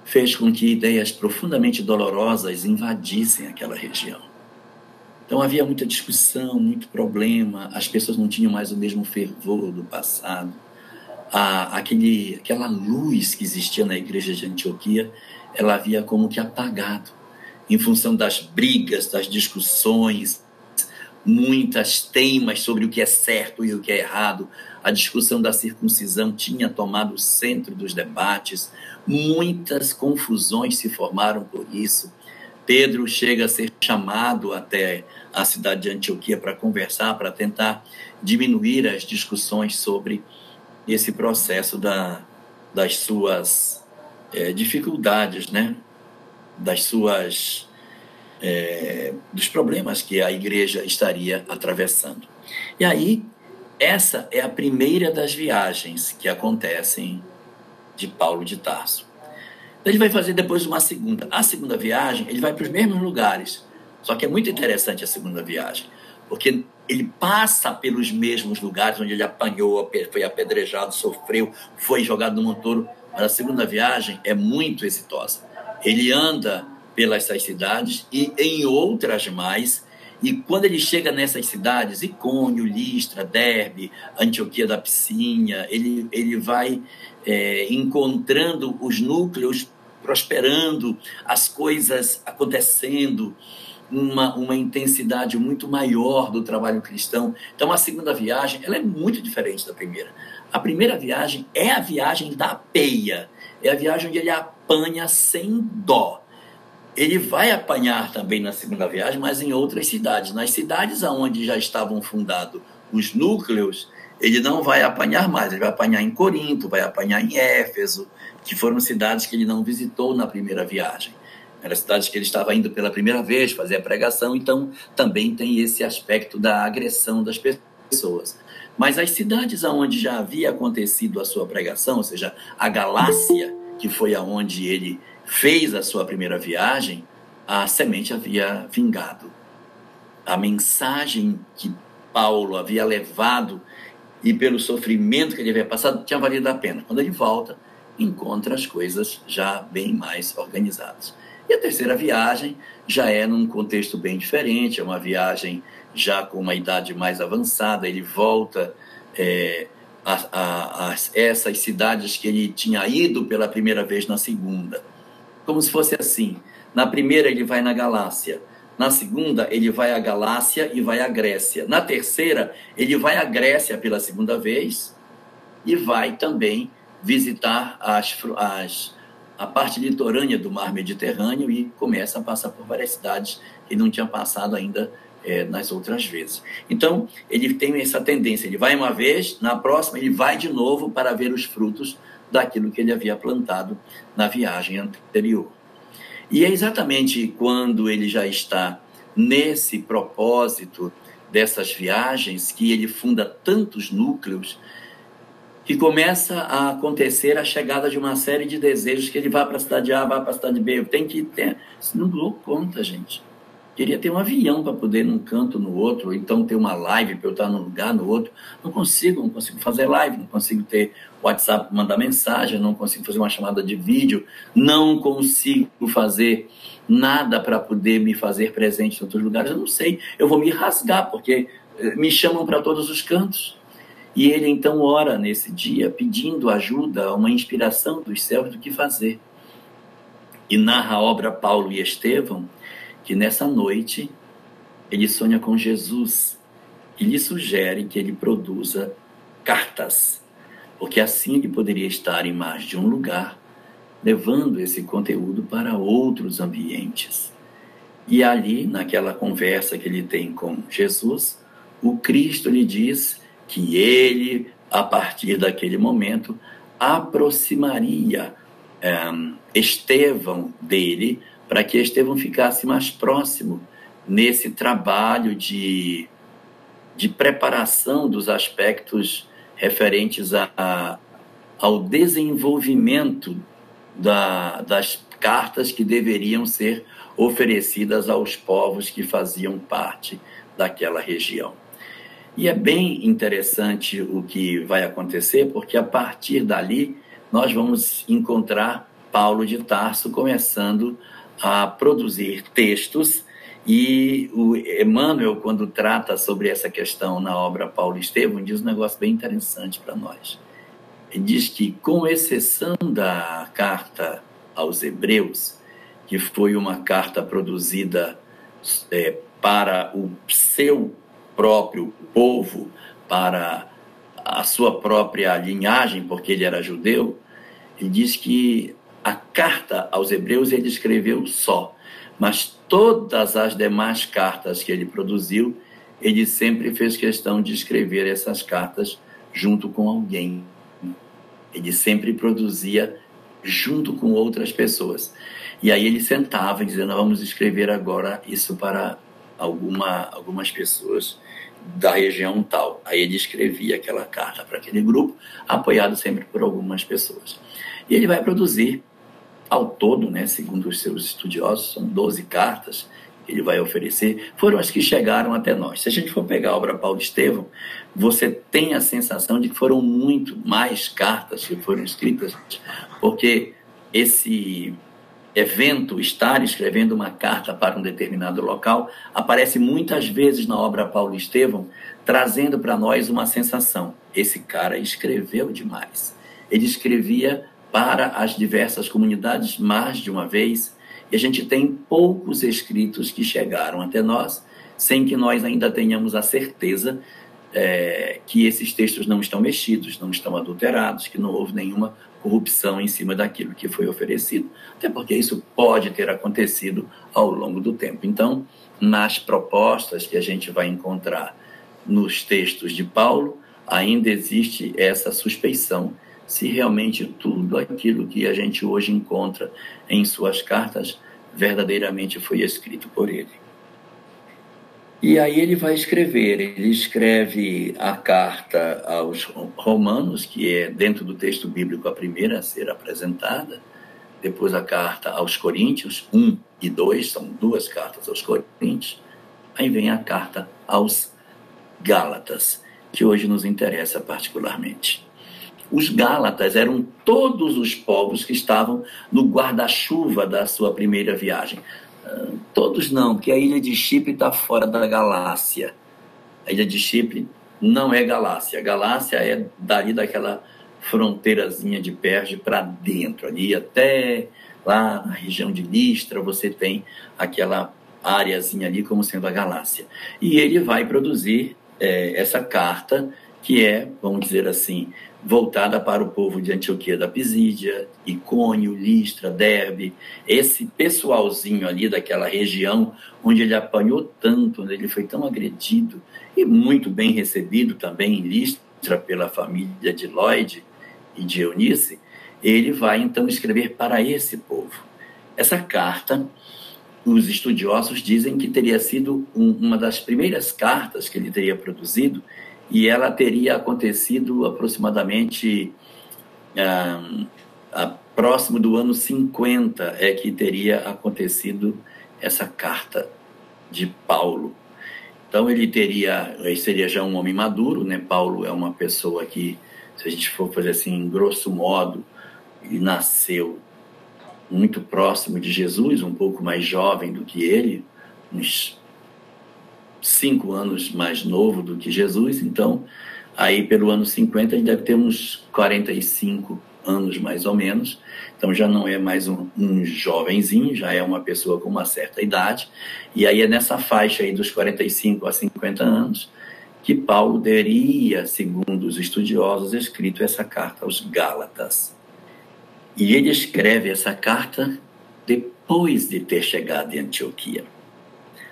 fez com que ideias profundamente dolorosas invadissem aquela região. Então havia muita discussão, muito problema, as pessoas não tinham mais o mesmo fervor do passado. A, aquele, aquela luz que existia na igreja de Antioquia, ela havia como que apagado, em função das brigas, das discussões, muitas teimas sobre o que é certo e o que é errado. A discussão da circuncisão tinha tomado o centro dos debates. Muitas confusões se formaram por isso. Pedro chega a ser chamado até a cidade de Antioquia para conversar, para tentar diminuir as discussões sobre esse processo da, das suas é, dificuldades, né? das suas é, dos problemas que a igreja estaria atravessando. E aí, essa é a primeira das viagens que acontecem de Paulo de Tarso. Ele vai fazer depois uma segunda. A segunda viagem, ele vai para os mesmos lugares. Só que é muito interessante a segunda viagem, porque ele passa pelos mesmos lugares onde ele apanhou, foi apedrejado, sofreu, foi jogado no monturo. Mas a segunda viagem é muito exitosa. Ele anda pelas cidades e em outras mais. E quando ele chega nessas cidades, Icônio, Listra, Derbe, Antioquia da Piscina, ele, ele vai é, encontrando os núcleos prosperando, as coisas acontecendo, uma, uma intensidade muito maior do trabalho cristão. Então, a segunda viagem ela é muito diferente da primeira. A primeira viagem é a viagem da peia, é a viagem onde ele apanha sem dó. Ele vai apanhar também na segunda viagem, mas em outras cidades. Nas cidades onde já estavam fundados os núcleos, ele não vai apanhar mais. Ele vai apanhar em Corinto, vai apanhar em Éfeso, que foram cidades que ele não visitou na primeira viagem. Eram cidades que ele estava indo pela primeira vez fazer a pregação, então também tem esse aspecto da agressão das pessoas. Mas as cidades onde já havia acontecido a sua pregação, ou seja, a Galácia, que foi aonde ele fez a sua primeira viagem, a semente havia vingado. A mensagem que Paulo havia levado e pelo sofrimento que ele havia passado tinha valido a pena. Quando ele volta, encontra as coisas já bem mais organizadas. E a terceira viagem já é num contexto bem diferente, é uma viagem já com uma idade mais avançada, ele volta é, a, a, a essas cidades que ele tinha ido pela primeira vez na segunda como se fosse assim. Na primeira, ele vai na Galácia. Na segunda, ele vai à Galácia e vai à Grécia. Na terceira, ele vai à Grécia pela segunda vez e vai também visitar as, as, a parte litorânea do mar Mediterrâneo e começa a passar por várias cidades que não tinha passado ainda é, nas outras vezes. Então, ele tem essa tendência: ele vai uma vez, na próxima, ele vai de novo para ver os frutos daquilo que ele havia plantado na viagem anterior. E é exatamente quando ele já está nesse propósito dessas viagens que ele funda tantos núcleos que começa a acontecer a chegada de uma série de desejos que ele vá para a cidade A, vá para a cidade B, tem que ter, não dou conta, gente. Queria ter um avião para poder ir num canto no outro, ou então ter uma live para eu estar num lugar no outro. Não consigo, não consigo fazer live, não consigo ter WhatsApp mandar mensagem, não consigo fazer uma chamada de vídeo, não consigo fazer nada para poder me fazer presente em outros lugares. Eu não sei, eu vou me rasgar, porque eh, me chamam para todos os cantos. E ele então ora nesse dia pedindo ajuda, uma inspiração dos céus do que fazer. E narra a obra Paulo e Estevão que nessa noite ele sonha com Jesus e lhe sugere que ele produza cartas, porque assim ele poderia estar em mais de um lugar, levando esse conteúdo para outros ambientes. E ali, naquela conversa que ele tem com Jesus, o Cristo lhe diz que ele, a partir daquele momento, aproximaria um, eh, Estevão dele para que Estevão ficasse mais próximo nesse trabalho de, de preparação dos aspectos referentes a, a ao desenvolvimento da, das cartas que deveriam ser oferecidas aos povos que faziam parte daquela região. E é bem interessante o que vai acontecer, porque a partir dali nós vamos encontrar Paulo de Tarso começando a produzir textos e o Emmanuel, quando trata sobre essa questão na obra Paulo Estevam, diz um negócio bem interessante para nós. Ele diz que, com exceção da carta aos Hebreus, que foi uma carta produzida é, para o seu próprio povo, para a sua própria linhagem, porque ele era judeu, ele diz que a carta aos Hebreus ele escreveu só, Mas todas as demais cartas que ele produziu, ele sempre fez questão de escrever essas cartas junto com alguém. Ele sempre produzia junto com outras pessoas. E aí ele sentava dizendo: vamos escrever agora isso para alguma, algumas pessoas da região tal. Aí ele escrevia aquela carta para aquele grupo, apoiado sempre por algumas pessoas. E ele vai produzir ao todo, né, segundo os seus estudiosos, são 12 cartas que ele vai oferecer, foram as que chegaram até nós. Se a gente for pegar a obra Paulo Estevão, você tem a sensação de que foram muito mais cartas que foram escritas, porque esse evento, estar escrevendo uma carta para um determinado local, aparece muitas vezes na obra Paulo Estevão, trazendo para nós uma sensação: esse cara escreveu demais. Ele escrevia para as diversas comunidades mais de uma vez, e a gente tem poucos escritos que chegaram até nós, sem que nós ainda tenhamos a certeza é, que esses textos não estão mexidos, não estão adulterados, que não houve nenhuma corrupção em cima daquilo que foi oferecido, até porque isso pode ter acontecido ao longo do tempo. Então, nas propostas que a gente vai encontrar nos textos de Paulo, ainda existe essa suspeição se realmente tudo aquilo que a gente hoje encontra em suas cartas verdadeiramente foi escrito por ele. E aí ele vai escrever, ele escreve a carta aos Romanos, que é dentro do texto bíblico a primeira a ser apresentada, depois a carta aos Coríntios, 1 e 2, são duas cartas aos Coríntios, aí vem a carta aos Gálatas, que hoje nos interessa particularmente. Os Gálatas eram todos os povos que estavam no guarda-chuva da sua primeira viagem. Todos não, porque a ilha de Chipre está fora da Galácia. A ilha de Chipre não é Galácia. Galácia é dali daquela fronteirazinha de Perge para dentro, ali até lá na região de Listra, você tem aquela áreazinha ali como sendo a Galácia. E ele vai produzir é, essa carta que é, vamos dizer assim, voltada para o povo de Antioquia da Pisídia, Icônio, Listra, Derbe, esse pessoalzinho ali daquela região onde ele apanhou tanto, onde ele foi tão agredido e muito bem recebido também em Listra pela família de Lloyd e de Eunice, ele vai então escrever para esse povo. Essa carta, os estudiosos dizem que teria sido um, uma das primeiras cartas que ele teria produzido e ela teria acontecido aproximadamente ah, a, próximo do ano 50 é que teria acontecido essa carta de Paulo. Então ele teria, ele seria já um homem maduro, né? Paulo é uma pessoa que, se a gente for fazer assim, grosso modo, ele nasceu muito próximo de Jesus, um pouco mais jovem do que ele, uns cinco anos mais novo do que Jesus, então aí pelo ano 50 ele deve ter uns 45 anos mais ou menos, então já não é mais um, um jovenzinho, já é uma pessoa com uma certa idade, e aí é nessa faixa aí dos 45 a 50 anos que Paulo teria, segundo os estudiosos, escrito essa carta aos Gálatas. E ele escreve essa carta depois de ter chegado em Antioquia.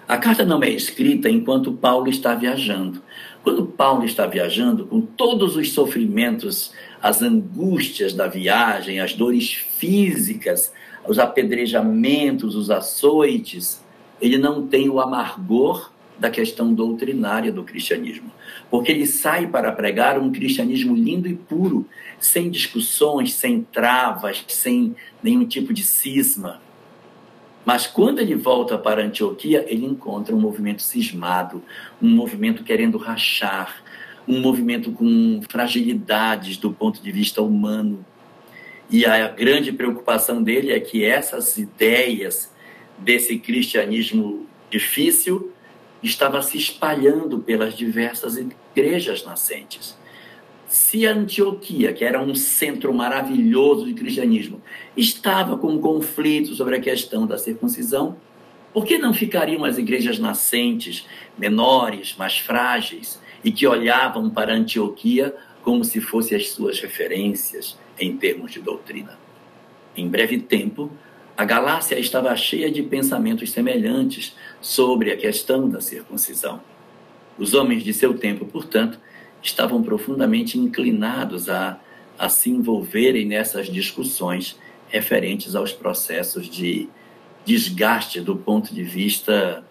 A carta não é escrita enquanto Paulo está viajando. Quando Paulo está viajando, com todos os sofrimentos, as angústias da viagem, as dores físicas, os apedrejamentos, os açoites, ele não tem o amargor da questão doutrinária do cristianismo, porque ele sai para pregar um cristianismo lindo e puro, sem discussões, sem travas, sem nenhum tipo de cisma. Mas quando ele volta para Antioquia, ele encontra um movimento cismado, um movimento querendo rachar, um movimento com fragilidades do ponto de vista humano. E a grande preocupação dele é que essas ideias desse cristianismo difícil estava se espalhando pelas diversas igrejas nascentes. Se Antioquia, que era um centro maravilhoso de cristianismo, estava com um conflito sobre a questão da circuncisão, por que não ficariam as igrejas nascentes, menores, mais frágeis, e que olhavam para Antioquia como se fossem as suas referências em termos de doutrina? Em breve tempo, A Galácia estava cheia de pensamentos semelhantes sobre a questão da circuncisão. Os homens de seu tempo, portanto, estavam profundamente inclinados a, a se envolverem nessas discussões referentes aos processos de desgaste do ponto de vista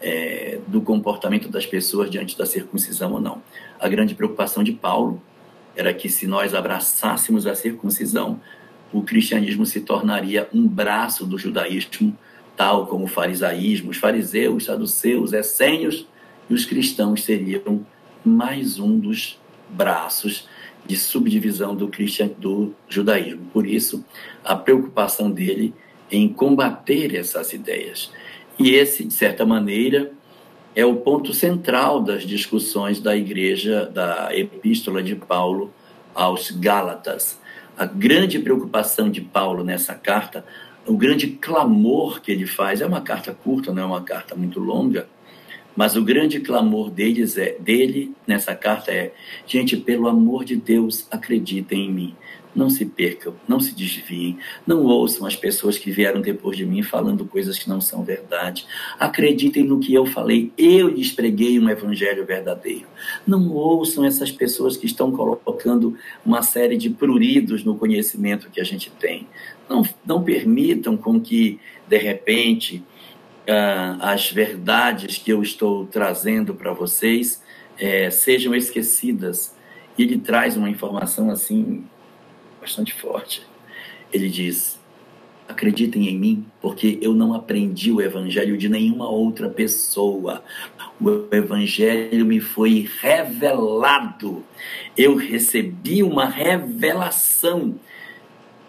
é, do comportamento das pessoas diante da circuncisão ou não. A grande preocupação de Paulo era que se nós abraçássemos a circuncisão, o cristianismo se tornaria um braço do judaísmo, tal como o farisaísmo, os fariseus, saduceus, essênios e os cristãos seriam mais um dos braços de subdivisão do, cristian, do judaísmo. Por isso, a preocupação dele em combater essas ideias. E esse, de certa maneira, é o ponto central das discussões da igreja, da epístola de Paulo aos Gálatas. A grande preocupação de Paulo nessa carta, o grande clamor que ele faz, é uma carta curta, não é uma carta muito longa, mas o grande clamor deles é, dele nessa carta é: gente, pelo amor de Deus, acreditem em mim. Não se percam, não se desviem, não ouçam as pessoas que vieram depois de mim falando coisas que não são verdade. Acreditem no que eu falei, eu lhes preguei um evangelho verdadeiro. Não ouçam essas pessoas que estão colocando uma série de pruridos no conhecimento que a gente tem. Não, não permitam com que, de repente, uh, as verdades que eu estou trazendo para vocês é, sejam esquecidas. Ele traz uma informação assim bastante forte. Ele diz: acreditem em mim, porque eu não aprendi o evangelho de nenhuma outra pessoa. O evangelho me foi revelado. Eu recebi uma revelação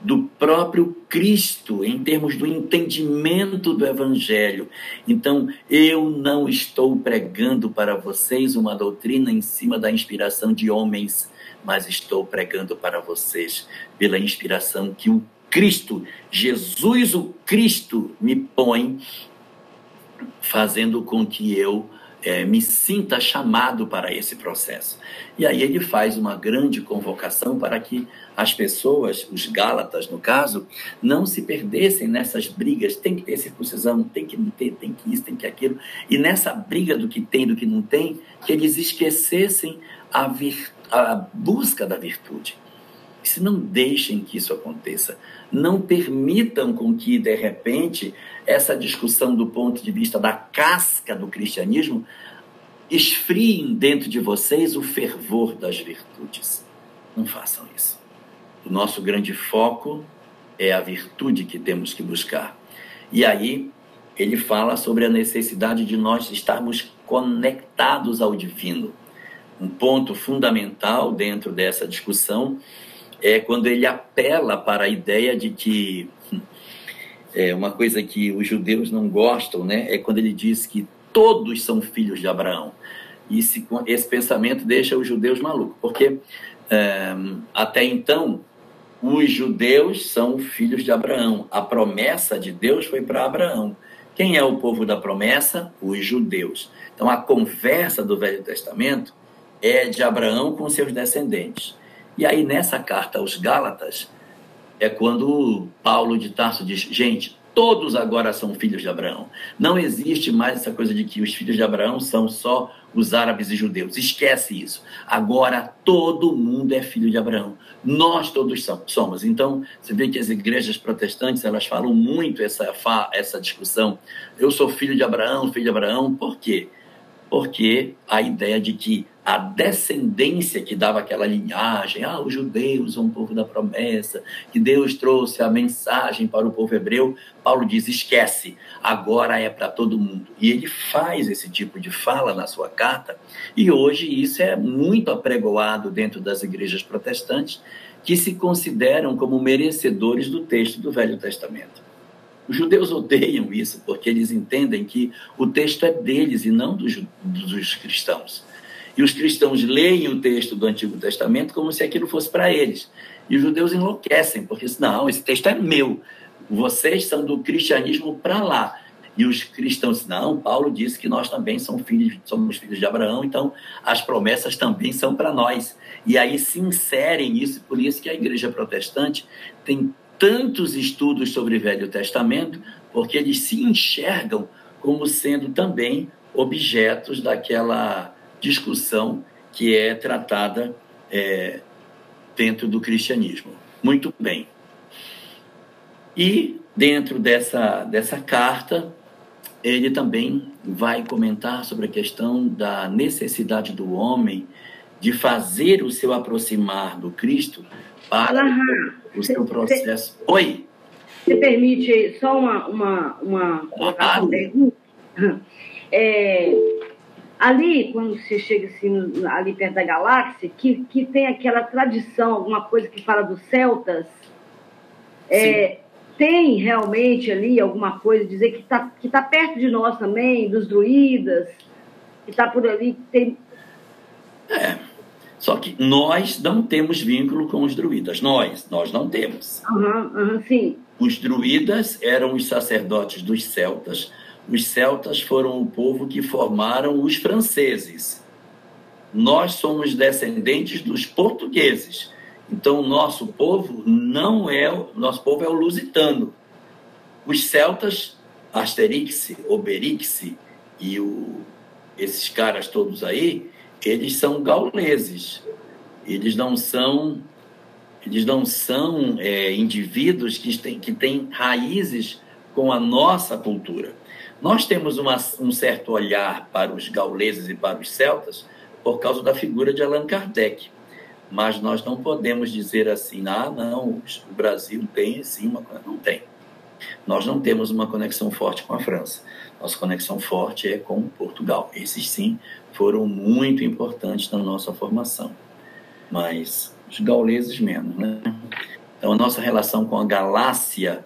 do próprio Cristo, em termos do entendimento do Evangelho. Então, eu não estou pregando para vocês uma doutrina em cima da inspiração de homens, mas estou pregando para vocês pela inspiração que o Cristo, Jesus o Cristo, me põe, fazendo com que eu é, me sinta chamado para esse processo. E aí ele faz uma grande convocação para que as pessoas, os Gálatas no caso, não se perdessem nessas brigas. Tem que ter circuncisão, tem que ter, tem que isso, tem que aquilo. E nessa briga do que tem, do que não tem, que eles esquecessem a, vir, a busca da virtude. Se não deixem que isso aconteça, não permitam com que, de repente, essa discussão do ponto de vista da casca do cristianismo esfriem dentro de vocês o fervor das virtudes. Não façam isso. O nosso grande foco é a virtude que temos que buscar. E aí ele fala sobre a necessidade de nós estarmos conectados ao divino. Um ponto fundamental dentro dessa discussão é quando ele apela para a ideia de que é uma coisa que os judeus não gostam, né? É quando ele diz que todos são filhos de Abraão. E esse, esse pensamento deixa os judeus malucos, porque é, até então os judeus são filhos de Abraão. A promessa de Deus foi para Abraão. Quem é o povo da promessa? Os judeus. Então a conversa do Velho Testamento é de Abraão com seus descendentes. E aí nessa carta aos Gálatas, é quando Paulo de Tarso diz: gente, todos agora são filhos de Abraão. Não existe mais essa coisa de que os filhos de Abraão são só os árabes e judeus. Esquece isso. Agora todo mundo é filho de Abraão. Nós todos somos. Então, você vê que as igrejas protestantes, elas falam muito essa, essa discussão. Eu sou filho de Abraão, filho de Abraão. Por quê? Porque a ideia de que a descendência que dava aquela linhagem, ah, os judeus são um povo da promessa, que Deus trouxe a mensagem para o povo hebreu, Paulo diz: esquece, agora é para todo mundo. E ele faz esse tipo de fala na sua carta, e hoje isso é muito apregoado dentro das igrejas protestantes, que se consideram como merecedores do texto do Velho Testamento. Os judeus odeiam isso, porque eles entendem que o texto é deles e não dos, dos cristãos. E os cristãos leem o texto do Antigo Testamento como se aquilo fosse para eles. E os judeus enlouquecem, porque não, esse texto é meu. Vocês são do cristianismo para lá. E os cristãos, não, Paulo disse que nós também somos filhos, somos filhos de Abraão, então as promessas também são para nós. E aí se inserem isso, por isso que a igreja protestante tem tantos estudos sobre o Velho Testamento, porque eles se enxergam como sendo também objetos daquela discussão que é tratada é, dentro do cristianismo. Muito bem. E dentro dessa, dessa carta, ele também vai comentar sobre a questão da necessidade do homem de fazer o seu aproximar do Cristo para o seu processo. Cê, Oi? Você permite só uma, uma, uma, uma pergunta? É, ali, quando você chega assim, ali perto da galáxia, que, que tem aquela tradição, alguma coisa que fala dos celtas, é, tem realmente ali alguma coisa, dizer que está que tá perto de nós também, dos druidas, que está por ali, tem... É, só que nós não temos vínculo com os druidas, nós, nós não temos. Uhum, uhum, sim. Os druidas eram os sacerdotes dos celtas, os celtas foram o povo que formaram os franceses. Nós somos descendentes dos portugueses. Então, nosso povo não é, nosso povo é o lusitano. Os celtas, Asterix, Obelix e o, esses caras todos aí, eles são gauleses. Eles não são eles não são é, indivíduos que têm, que têm raízes com a nossa cultura. Nós temos uma, um certo olhar para os gauleses e para os celtas por causa da figura de Allan Kardec mas nós não podemos dizer assim, ah, não, o Brasil tem sim uma não tem. Nós não temos uma conexão forte com a França. Nossa conexão forte é com Portugal. Esses sim foram muito importantes na nossa formação. Mas os gauleses menos, né? Então a nossa relação com a galáxia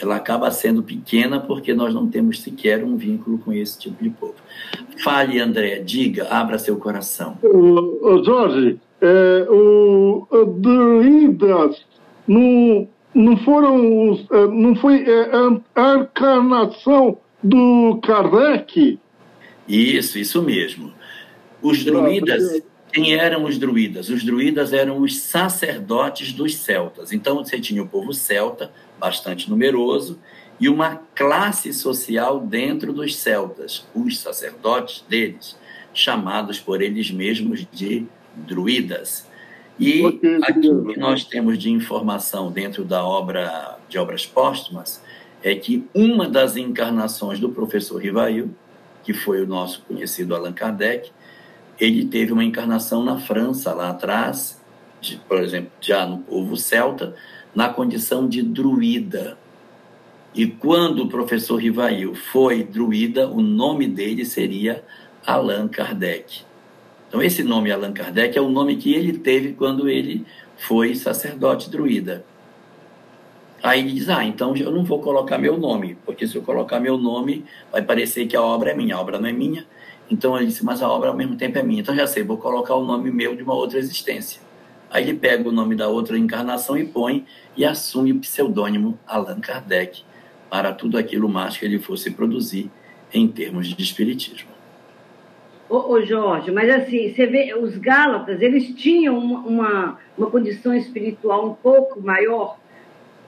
ela acaba sendo pequena porque nós não temos sequer um vínculo com esse tipo de povo. Fale, André, diga, abra seu coração. O, Jorge, é, o druidas não, não foram os, é, não foi é, a encarnação do Kardec? Isso, isso mesmo. Os druidas, quem eram os druidas? Os druidas eram os sacerdotes dos celtas. Então você tinha o povo celta, bastante numeroso, e uma classe social dentro dos celtas, os sacerdotes deles, chamados por eles mesmos de druidas. E aqui o que nós temos de informação dentro da obra de obras póstumas é que uma das encarnações do professor Rivail, que foi o nosso conhecido Allan Kardec, ele teve uma encarnação na França lá atrás, de, por exemplo, já no povo celta, na condição de druida. E quando o professor Rivail foi druida, o nome dele seria Allan Kardec. Então, esse nome Allan Kardec é o nome que ele teve quando ele foi sacerdote druida. Aí ele diz: Ah, então eu não vou colocar meu nome, porque se eu colocar meu nome, vai parecer que a obra é minha. A obra não é minha. Então ele disse: Mas a obra ao mesmo tempo é minha. Então já sei, vou colocar o nome meu de uma outra existência. Aí ele pega o nome da outra encarnação e põe e assume o pseudônimo Allan Kardec para tudo aquilo mais que ele fosse produzir em termos de espiritismo. Ô, ô, Jorge, mas assim, você vê, os Gálatas, eles tinham uma, uma, uma, condição espiritual um pouco maior,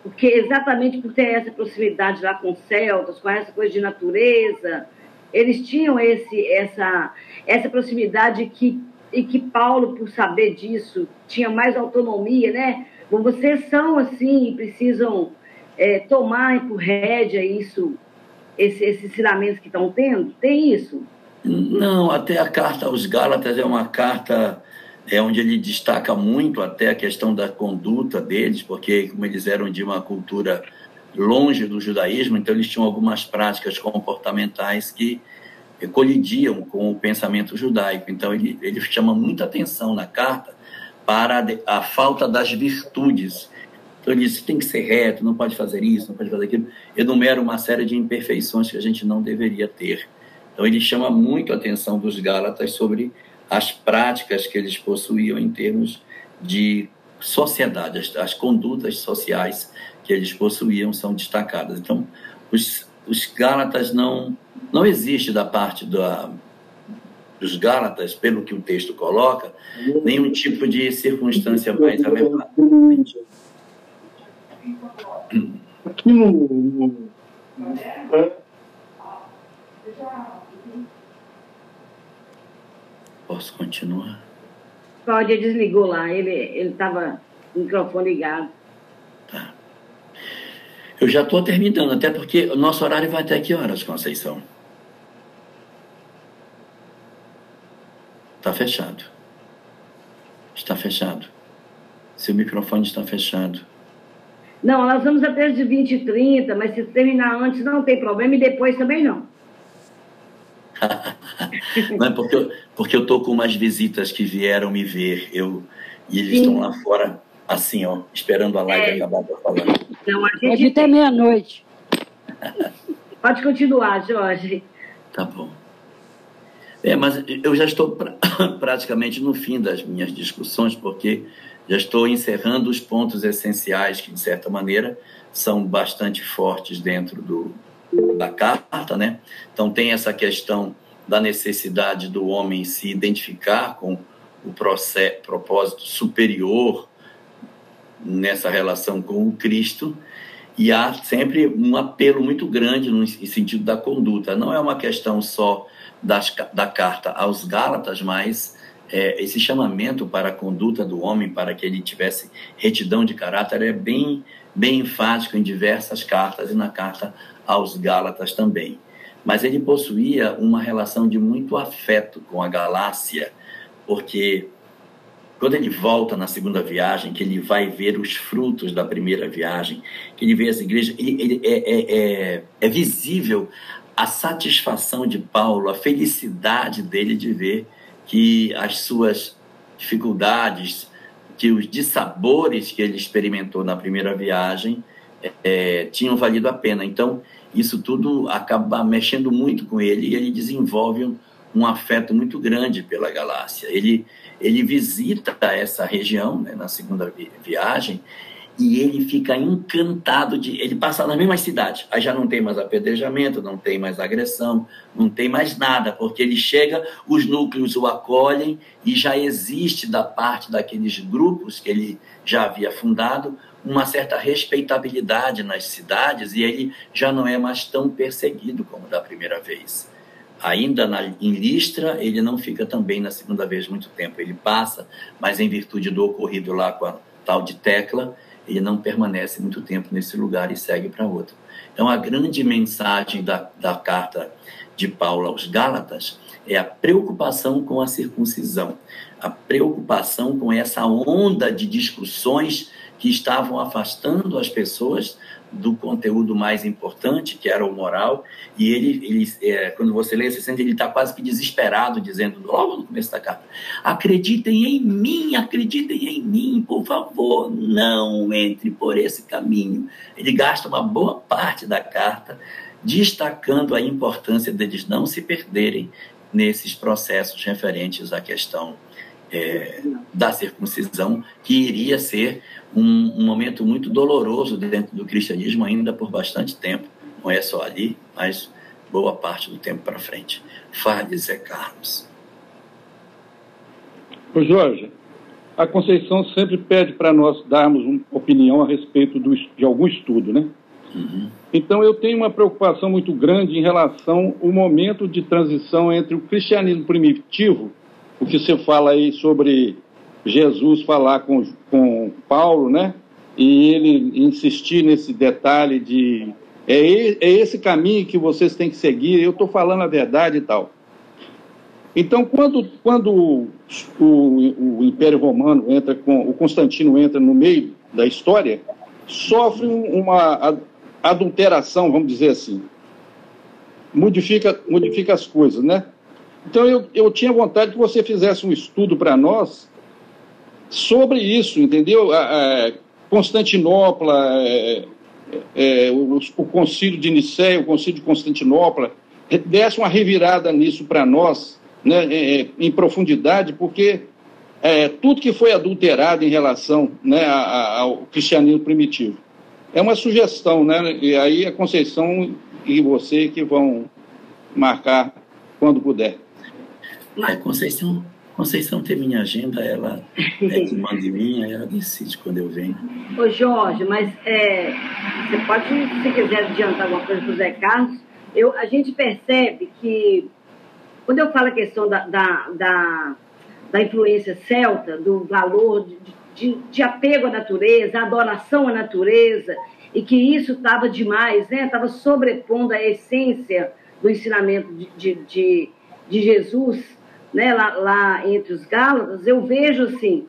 porque exatamente por ter essa proximidade lá com os celtas, com essa coisa de natureza, eles tinham esse, essa, essa proximidade que, e que Paulo, por saber disso, tinha mais autonomia, né? Bom, vocês são assim, precisam é, tomar por rédea isso, esse, esses ensinamentos que estão tendo? Tem isso? Não, até a carta aos Gálatas é uma carta é onde ele destaca muito até a questão da conduta deles, porque como eles eram de uma cultura longe do judaísmo, então eles tinham algumas práticas comportamentais que colidiam com o pensamento judaico. Então ele, ele chama muita atenção na carta para a, falta das virtudes. Então ele diz, tem que ser reto, não pode fazer isso, não pode fazer aquilo. Enumera uma série de imperfeições que a gente não deveria ter. Então, ele chama muito a atenção dos Gálatas sobre as práticas que eles possuíam em termos de sociedade, as, as condutas sociais que eles possuíam são destacadas. Então, os, os Gálatas não não existe da parte da, dos Gálatas, pelo que o texto coloca, nenhum tipo de circunstância mais elevada. aqui no. é, Posso continuar? Cláudia desligou lá, ele estava com o microfone ligado. Eu já estou terminando, até porque o nosso horário vai até que horas, Conceição? Está fechado. Está fechado. Seu microfone está fechado. Não, nós vamos até de 20 e 30, mas se terminar antes não tem problema e depois também não. não é porque eu, porque eu tô com umas visitas que vieram me ver. Eu, e eles Sim. estão lá fora, assim, ó, esperando a live é. acabar para falar. Não, a gente... Pode até meia-noite. Pode continuar, Jorge. Tá bom. É, mas eu já estou pra, praticamente no fim das minhas discussões, porque já estou encerrando os pontos essenciais que, de certa maneira, são bastante fortes dentro do, da carta, né? Então tem essa questão da necessidade do homem se identificar com o processo, propósito superior nessa relação com o Cristo e há sempre um apelo muito grande no sentido da conduta. Não é uma questão só das, da carta aos Gálatas, mas é, esse chamamento para a conduta do homem, para que ele tivesse retidão de caráter, é bem, bem enfático em diversas cartas e na carta aos Gálatas também. Mas ele possuía uma relação de muito afeto com a Galácia, porque quando ele volta na segunda viagem, que ele vai ver os frutos da primeira viagem, que ele vê as igrejas, ele, ele é, é, é, é visível a satisfação de Paulo, a felicidade dele de ver que as suas dificuldades, que os dissabores que ele experimentou na primeira viagem é, tinham valido a pena. Então, isso tudo acaba mexendo muito com ele e ele desenvolve um, um afeto muito grande pela Galácia. Ele, ele visita essa região né, na segunda viagem e ele fica encantado de. Ele passa nas mesmas cidades, aí já não tem mais apedrejamento, não tem mais agressão, não tem mais nada, porque ele chega, os núcleos o acolhem e já existe da parte daqueles grupos que ele já havia fundado uma certa respeitabilidade nas cidades e ele já não é mais tão perseguido como da primeira vez. Ainda na, em Listra, ele não fica também na segunda vez muito tempo. Ele passa, mas em virtude do ocorrido lá com a tal de Tecla, ele não permanece muito tempo nesse lugar e segue para outro. Então, a grande mensagem da, da carta de Paulo aos Gálatas é a preocupação com a circuncisão, a preocupação com essa onda de discussões que estavam afastando as pessoas do conteúdo mais importante, que era o moral, e ele, ele é, quando você lê, você sente ele está quase que desesperado, dizendo logo no começo da carta: acreditem em mim, acreditem em mim, por favor, não entre por esse caminho. Ele gasta uma boa parte da carta destacando a importância deles não se perderem nesses processos referentes à questão é, da circuncisão, que iria ser um, um, momento muito doloroso dentro do cristianismo ainda por bastante tempo. Não é só ali, mas boa parte do tempo para frente. Fale, Zé Carlos. Ô Jorge, a Conceição sempre pede para nós darmos uma opinião a respeito do, de algum estudo, né? Uhum. Então eu tenho uma preocupação muito grande em relação ao momento de transição entre o cristianismo primitivo o que você fala aí sobre Jesus falar com, com Paulo, né? E ele insistir nesse detalhe de é, é esse caminho que vocês têm que seguir, eu estou falando a verdade e tal. Então, quando, quando o, o, Império Romano entra com, o Constantino entra no meio da história, sofre uma adulteração, vamos dizer assim. Modifica, modifica as coisas, né? Então, eu, eu tinha vontade que você fizesse um estudo para nós sobre isso, entendeu? A, a Constantinopla, é, é, o, o Concílio de Nicéia, o Concílio de Constantinopla, desse uma revirada nisso para nós, né, é, é, em profundidade, porque é, tudo que foi adulterado em relação né, ao cristianismo primitivo. É uma sugestão, né? E aí a Conceição e você que vão marcar quando puder. A Conceição, Conceição tem minha agenda, ela é que manda em mim, ela decide quando eu venho. Ô Jorge, mas é, você pode, se quiser adiantar alguma coisa para o Zé Carlos, eu, a gente percebe que, quando eu falo a questão da, da, da, da influência celta, do valor de, de, de, apego à natureza, adoração à natureza, e que isso estava demais, né? Estava sobrepondo a essência do ensinamento de, de, de, de Jesus né, lá, lá entre os Gálatas, eu vejo assim,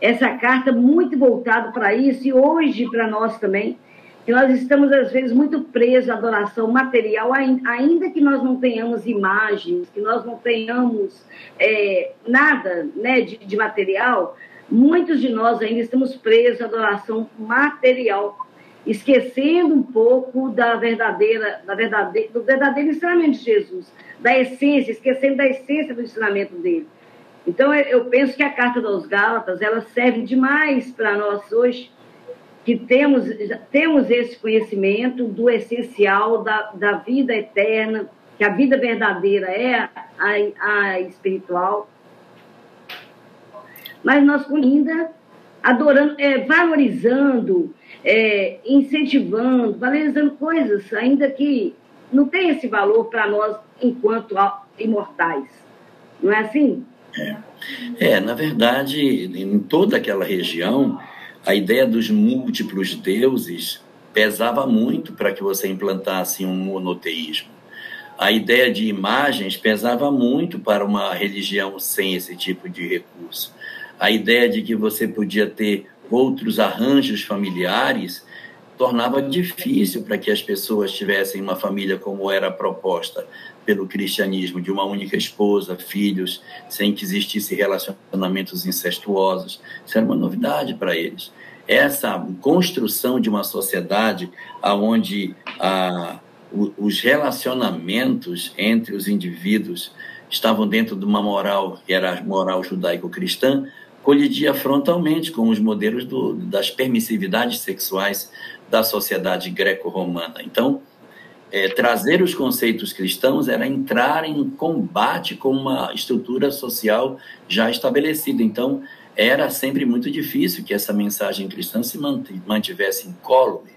essa carta muito voltada para isso, e hoje para nós também, que nós estamos às vezes muito presos à adoração material, ainda que nós não tenhamos imagens, que nós não tenhamos é, nada né, de, de material, muitos de nós ainda estamos presos à adoração material, esquecendo um pouco da verdadeira, da verdadeira, do verdadeiro ensinamento de Jesus da essência, esquecendo da essência do ensinamento dele. Então, eu penso que a Carta dos Gálatas, ela serve demais para nós hoje, que temos, temos esse conhecimento do essencial da, da vida eterna, que a vida verdadeira é a, a espiritual. Mas nós ainda adorando, é, valorizando, é, incentivando, valorizando coisas, ainda que não tem esse valor para nós enquanto imortais. Não é assim? É. é, na verdade, em toda aquela região, a ideia dos múltiplos deuses pesava muito para que você implantasse um monoteísmo. A ideia de imagens pesava muito para uma religião sem esse tipo de recurso. A ideia de que você podia ter outros arranjos familiares tornava difícil para que as pessoas tivessem uma família como era proposta pelo cristianismo, de uma única esposa, filhos, sem que existisse relacionamentos incestuosos. Isso era uma novidade para eles. Essa construção de uma sociedade onde ah, os relacionamentos entre os indivíduos estavam dentro de uma moral que era a moral judaico-cristã, colidia frontalmente com os modelos do, das permissividades sexuais da sociedade greco-romana. Então, é, trazer os conceitos cristãos era entrar em combate com uma estrutura social já estabelecida. Então, era sempre muito difícil que essa mensagem cristã se mantivesse incólume,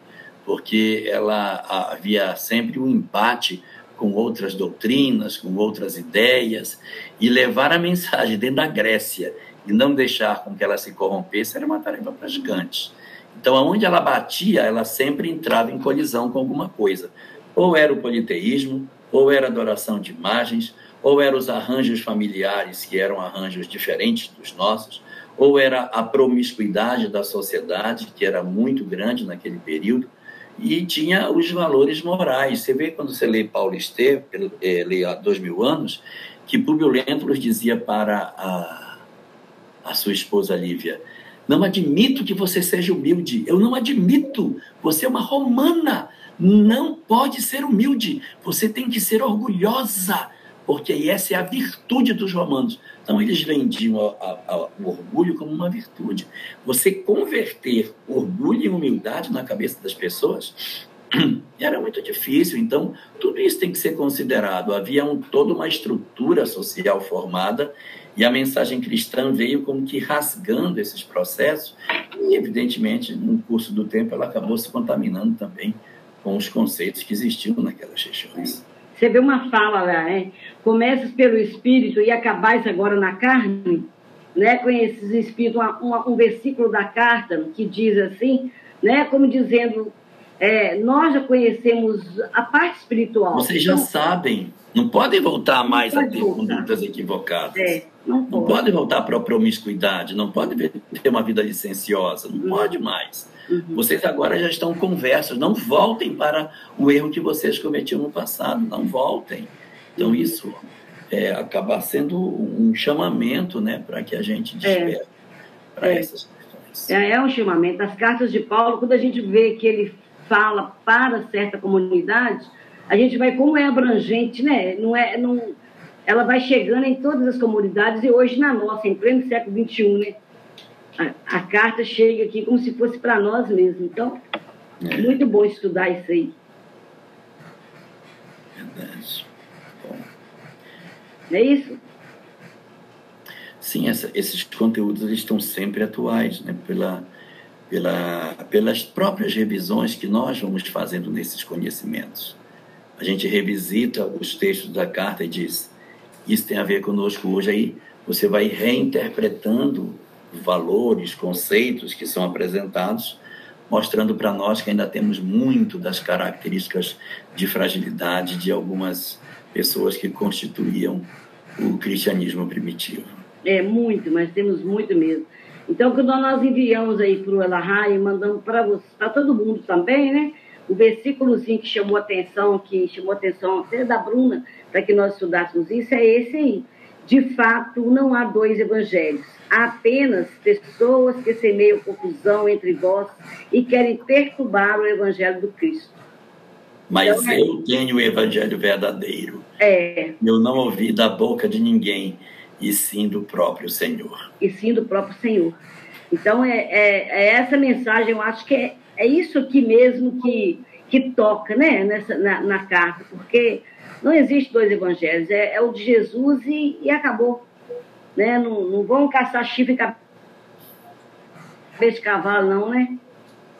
porque ela havia sempre um empate com outras doutrinas, com outras ideias, e levar a mensagem dentro da Grécia e não deixar com que ela se corrompesse era uma tarefa para gigantes. Então, aonde ela batia, ela sempre entrava em colisão com alguma coisa. Ou era o politeísmo, ou era adoração de imagens, ou eram os arranjos familiares, que eram arranjos diferentes dos nossos, ou era a promiscuidade da sociedade, que era muito grande naquele período, e tinha os valores morais. Você vê quando você lê Paulo Estevam, eh, lê há dois mil anos, que Publio Lentulus dizia para a, a sua esposa Lívia, não admito que você seja humilde. Eu não admito. Você é uma romana. Não pode ser humilde. Você tem que ser orgulhosa, porque essa é a virtude dos romanos. Então, eles vendiam o orgulho como uma virtude. Você converter orgulho em humildade na cabeça das pessoas era muito difícil. Então, tudo isso tem que ser considerado. Havia um, toda uma estrutura social formada e a mensagem cristã veio como que rasgando esses processos, e evidentemente, no curso do tempo, ela acabou se contaminando também com os conceitos que existiam naquelas regiões. Você vê uma fala lá, né? Começas pelo espírito e acabais agora na carne, né? Com esses espíritos, uma, uma, um versículo da carta que diz assim, né? Como dizendo, é, nós já conhecemos a parte espiritual. Vocês já então, sabem, não podem voltar mais a ter voltar. condutas equivocadas. É. Não, pode voltar para a promiscuidade, não pode ter uma vida licenciosa, não uhum. pode mais. Uhum. Vocês agora já estão conversos, não voltem para o erro que vocês cometiam no passado, não voltem. Então, isso é, acaba sendo um chamamento né, para que a gente desperte é. para é. essas questões. É, é um chamamento. As cartas de Paulo, quando a gente vê que ele fala para certa comunidade, a gente vai como é abrangente, né? Não é, não, ela vai chegando em todas as comunidades e hoje na nossa, em pleno século XXI, né? A, a carta chega aqui como se fosse para nós mesmos. Então, é. muito bom estudar isso aí. Verdade. Bom. Não é isso? sim, essa, esses conteúdos eles estão sempre atuais, né? Pela, pela, pelas próprias revisões que nós vamos fazendo nesses conhecimentos. A gente revisita os textos da carta e diz: Isso tem a ver conosco hoje. Aí você vai reinterpretando valores, conceitos que são apresentados, mostrando para nós que ainda temos muito das características de fragilidade de algumas pessoas que constituíam o cristianismo primitivo. É, muito, mas temos muito mesmo. Então, quando nós enviamos aí para o Elahá e mandamos para todo mundo também, né? O versículozinho que chamou atenção, que chamou atenção até da Bruna, para que nós estudássemos isso, é esse aí. De fato, não há dois evangelhos. Há apenas pessoas que semeiam confusão entre vós e querem perturbar o evangelho do Cristo. Mas então, eu tenho o evangelho verdadeiro. É. Eu não ouvi da boca de ninguém, e sim do próprio Senhor. E sim do próprio Senhor. Então, é, é, é essa mensagem, eu acho que é, é isso aqui mesmo que, que toca né, Nessa, na, na carta, porque não existe dois evangelhos, é, é o de Jesus e, e acabou. Né? Não, não vão caçar chifre cabeça de cavalo, não, né?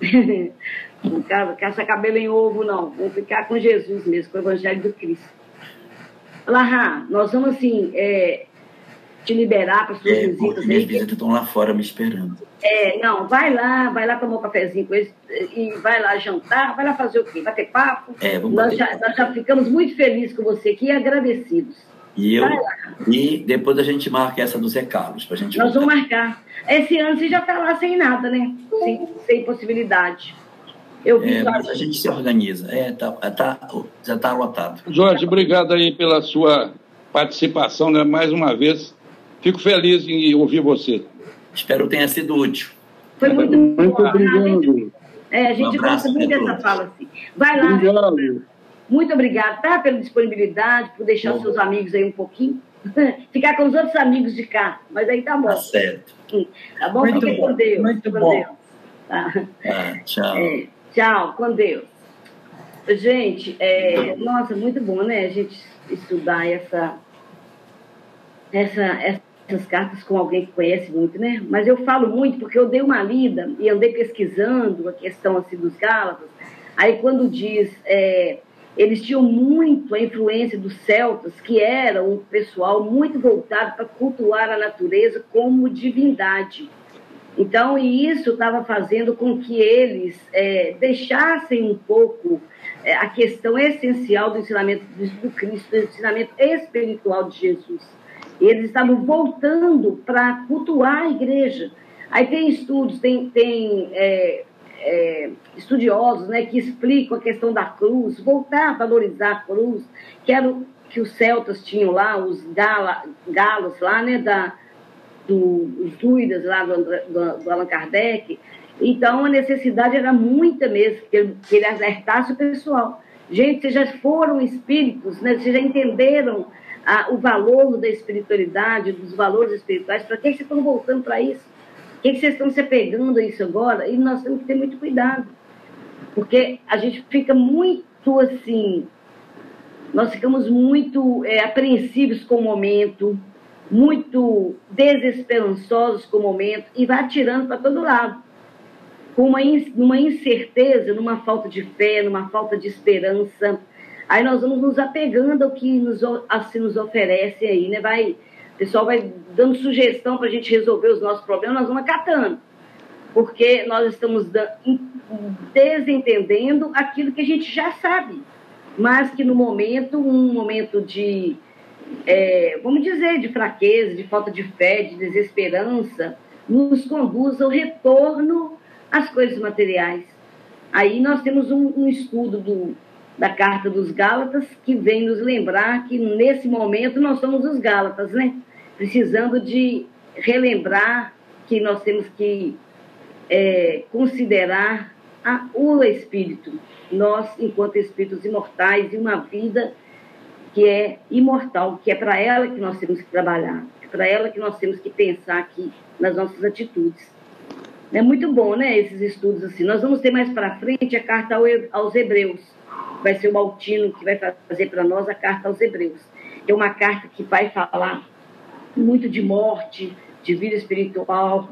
Não caça cabelo em ovo, não. Vamos ficar com Jesus mesmo, com o Evangelho do Cristo. Lahá, nós vamos assim, é, te liberar para suas é, visitas. Minhas visitas estão lá fora me esperando. É, não, vai lá, vai lá tomar um cafezinho com eles e vai lá jantar, vai lá fazer o quê? Vai ter papo? É, vamos nós, já, nós já ficamos muito felizes com você aqui e agradecidos. E, eu, e depois a gente marca essa dos recados. Pra gente nós vamos marcar. Esse ano você já está lá sem nada, né? Sem, sem possibilidade. Eu vi é, mas a gente se organiza. É, tá, tá, já está lotado. Jorge, obrigado aí pela sua participação, né? mais uma vez. Fico feliz em ouvir você. Espero que tenha sido útil. Foi muito, muito obrigado. É, a gente um gosta muito dessa fala assim. Vai lá. Obrigado. Muito obrigado, tá? Pela disponibilidade, por deixar os seus amigos aí um pouquinho. Ficar com os outros amigos de cá. Mas aí tá bom. Tá certo. Tá bom? Muito Fique bom. com Deus. Muito com bom. Deus. Tá. Ah, tchau. É, tchau, com Deus. Gente, é, nossa, muito bom, né? A gente estudar essa, essa, essas cartas com alguém que conhece muito, né? Mas eu falo muito porque eu dei uma lida e andei pesquisando a questão assim dos Gálatas. Aí quando diz é, eles tinham muito a influência dos celtas, que era um pessoal muito voltado para cultuar a natureza como divindade. Então, e isso estava fazendo com que eles é, deixassem um pouco é, a questão essencial do ensinamento do Cristo, do ensinamento espiritual de Jesus. Eles estavam voltando para cultuar a igreja. Aí tem estudos, tem, tem é, é, estudiosos né, que explicam a questão da cruz, voltar a valorizar a cruz, que era o que os celtas tinham lá, os gala, galos lá, né, da, do, os druidas lá do, do, do, Allan Kardec. Então, a necessidade era muita mesmo, que ele, que ele alertasse o pessoal. Gente, vocês já foram espíritos, né? vocês já entenderam a, o valor da espiritualidade, dos valores espirituais, para que vocês estão voltando para isso? O que, que vocês estão se pegando a isso agora? E nós temos que ter muito cuidado. Porque a gente fica muito assim. Nós ficamos muito é, apreensivos com o momento, muito desesperançosos com o momento e vai atirando para todo lado. Com uma incerteza, numa falta de fé, numa falta de esperança. Aí nós vamos nos apegando ao que nos, assim nos oferece aí, né? Vai pessoal vai dando sugestão para a gente resolver os nossos problemas, nós vamos acatando. Porque nós estamos desentendendo aquilo que a gente já sabe, mas que no momento, um momento de, é, vamos dizer, de fraqueza, de falta de fé, de desesperança, nos conduz ao retorno às coisas materiais. Aí nós temos um, um estudo do, da Carta dos Gálatas que vem nos lembrar que nesse momento nós somos os Gálatas, né? precisando de relembrar que nós temos que é, considerar a, o espírito, nós enquanto espíritos imortais e uma vida que é imortal, que é para ela que nós temos que trabalhar, é para ela que nós temos que pensar aqui nas nossas atitudes. É muito bom, né, esses estudos assim. Nós vamos ter mais para frente a carta aos Hebreus. Vai ser o Maltino que vai fazer para nós a carta aos Hebreus. É uma carta que vai falar muito de morte, de vida espiritual,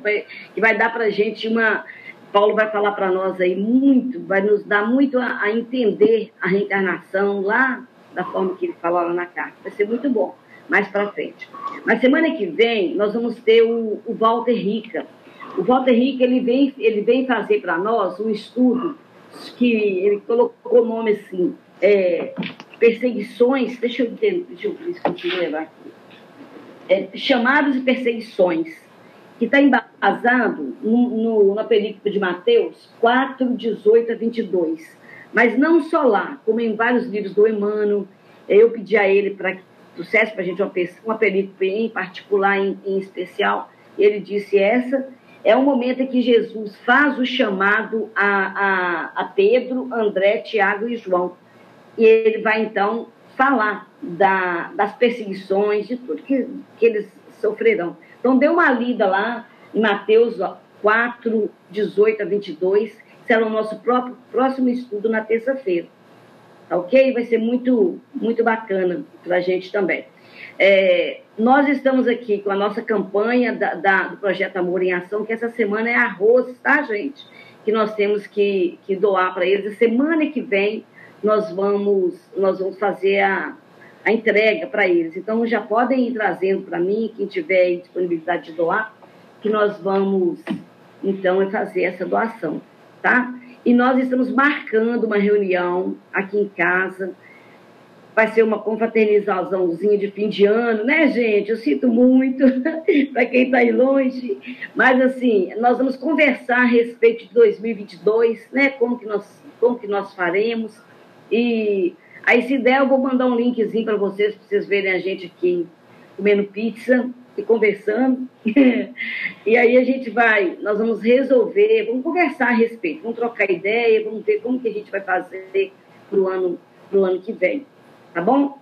que vai dar para a gente uma. Paulo vai falar para nós aí muito, vai nos dar muito a, a, entender a reencarnação lá da forma que ele fala lá na carta. Vai ser muito bom, mais para frente. Mas semana que vem nós vamos ter o, o Walter Rica. O Walter Rica ele vem, ele vem fazer para nós um estudo que ele colocou o nome assim, é, perseguições, deixa eu ver, deixa eu ver se consigo levar aqui. É, chamados e perseguições, que está embasado no, no, na película de Mateus 4, 18 a 22. Mas não só lá, como em vários livros do Emmanuel, eu pedi a ele para que trouxesse para a gente uma, uma película em particular, em, em especial, ele disse essa é o momento em que Jesus faz o chamado a, a, a Pedro, André, Tiago e João. E ele vai então falar da, das perseguições, de tudo que, que eles sofrerão. Então, dê uma lida lá em Mateus 4, 18 a 22. Será o nosso próprio, próximo estudo na terça-feira. Tá ok? Vai ser muito, muito bacana para a gente também. É, nós estamos aqui com a nossa campanha da, da, do Projeto Amor em Ação, que essa semana é arroz, tá, gente? Que nós temos que, que doar para eles. A semana que vem nós vamos, nós vamos fazer a, a entrega para eles. Então já podem ir trazendo para mim, quem tiver disponibilidade de doar, que nós vamos então fazer essa doação, tá? E nós estamos marcando uma reunião aqui em casa vai ser uma confraternizaçãozinha de fim de ano, né, gente? Eu sinto muito para quem está aí longe, mas assim, nós vamos conversar a respeito de 2022, né? Como que nós, como que nós faremos e aí se der eu vou mandar um linkzinho para vocês para vocês verem a gente aqui comendo pizza e conversando. e aí a gente vai, nós vamos resolver, vamos conversar a respeito, vamos trocar ideia, vamos ver como que a gente vai fazer para o ano, pro ano que vem tá bom?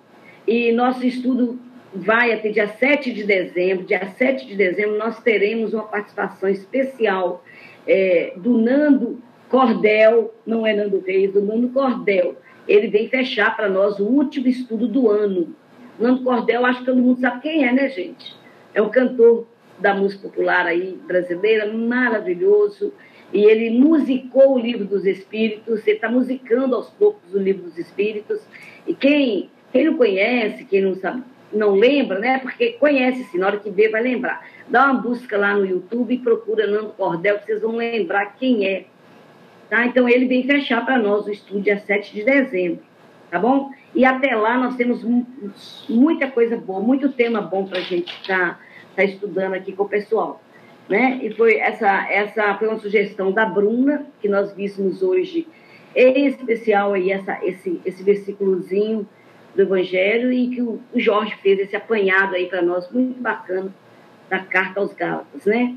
E nosso estudo vai até dia 7 de dezembro. Dia 7 de dezembro nós teremos uma participação especial é, do Nando Cordel, não é Nando Reis, do Nando Cordel. Ele vem fechar para nós o último estudo do ano. Nando Cordel, acho que todo mundo sabe quem é, né, gente? É um cantor da música popular aí brasileira, maravilhoso. E ele musicou o Livro dos Espíritos, ele está musicando aos poucos o Livro dos Espíritos. E quem, quem não conhece, quem não sabe, não lembra, né? Porque conhece sim, na hora que vê vai lembrar. Dá uma busca lá no YouTube e procura Nando Cordel, que vocês vão lembrar quem é. Tá? Então ele vem fechar para nós o estúdio dia 7 de dezembro, tá bom? E até lá nós temos muita coisa boa, muito tema bom para a gente estar tá, tá estudando aqui com o pessoal. Né? E foi essa, essa foi uma sugestão da Bruna, que nós víssemos hoje em especial aí essa, esse, esse versículozinho do Evangelho e que o, Jorge fez esse apanhado aí para nós, muito bacana, da carta aos Gálatas, né?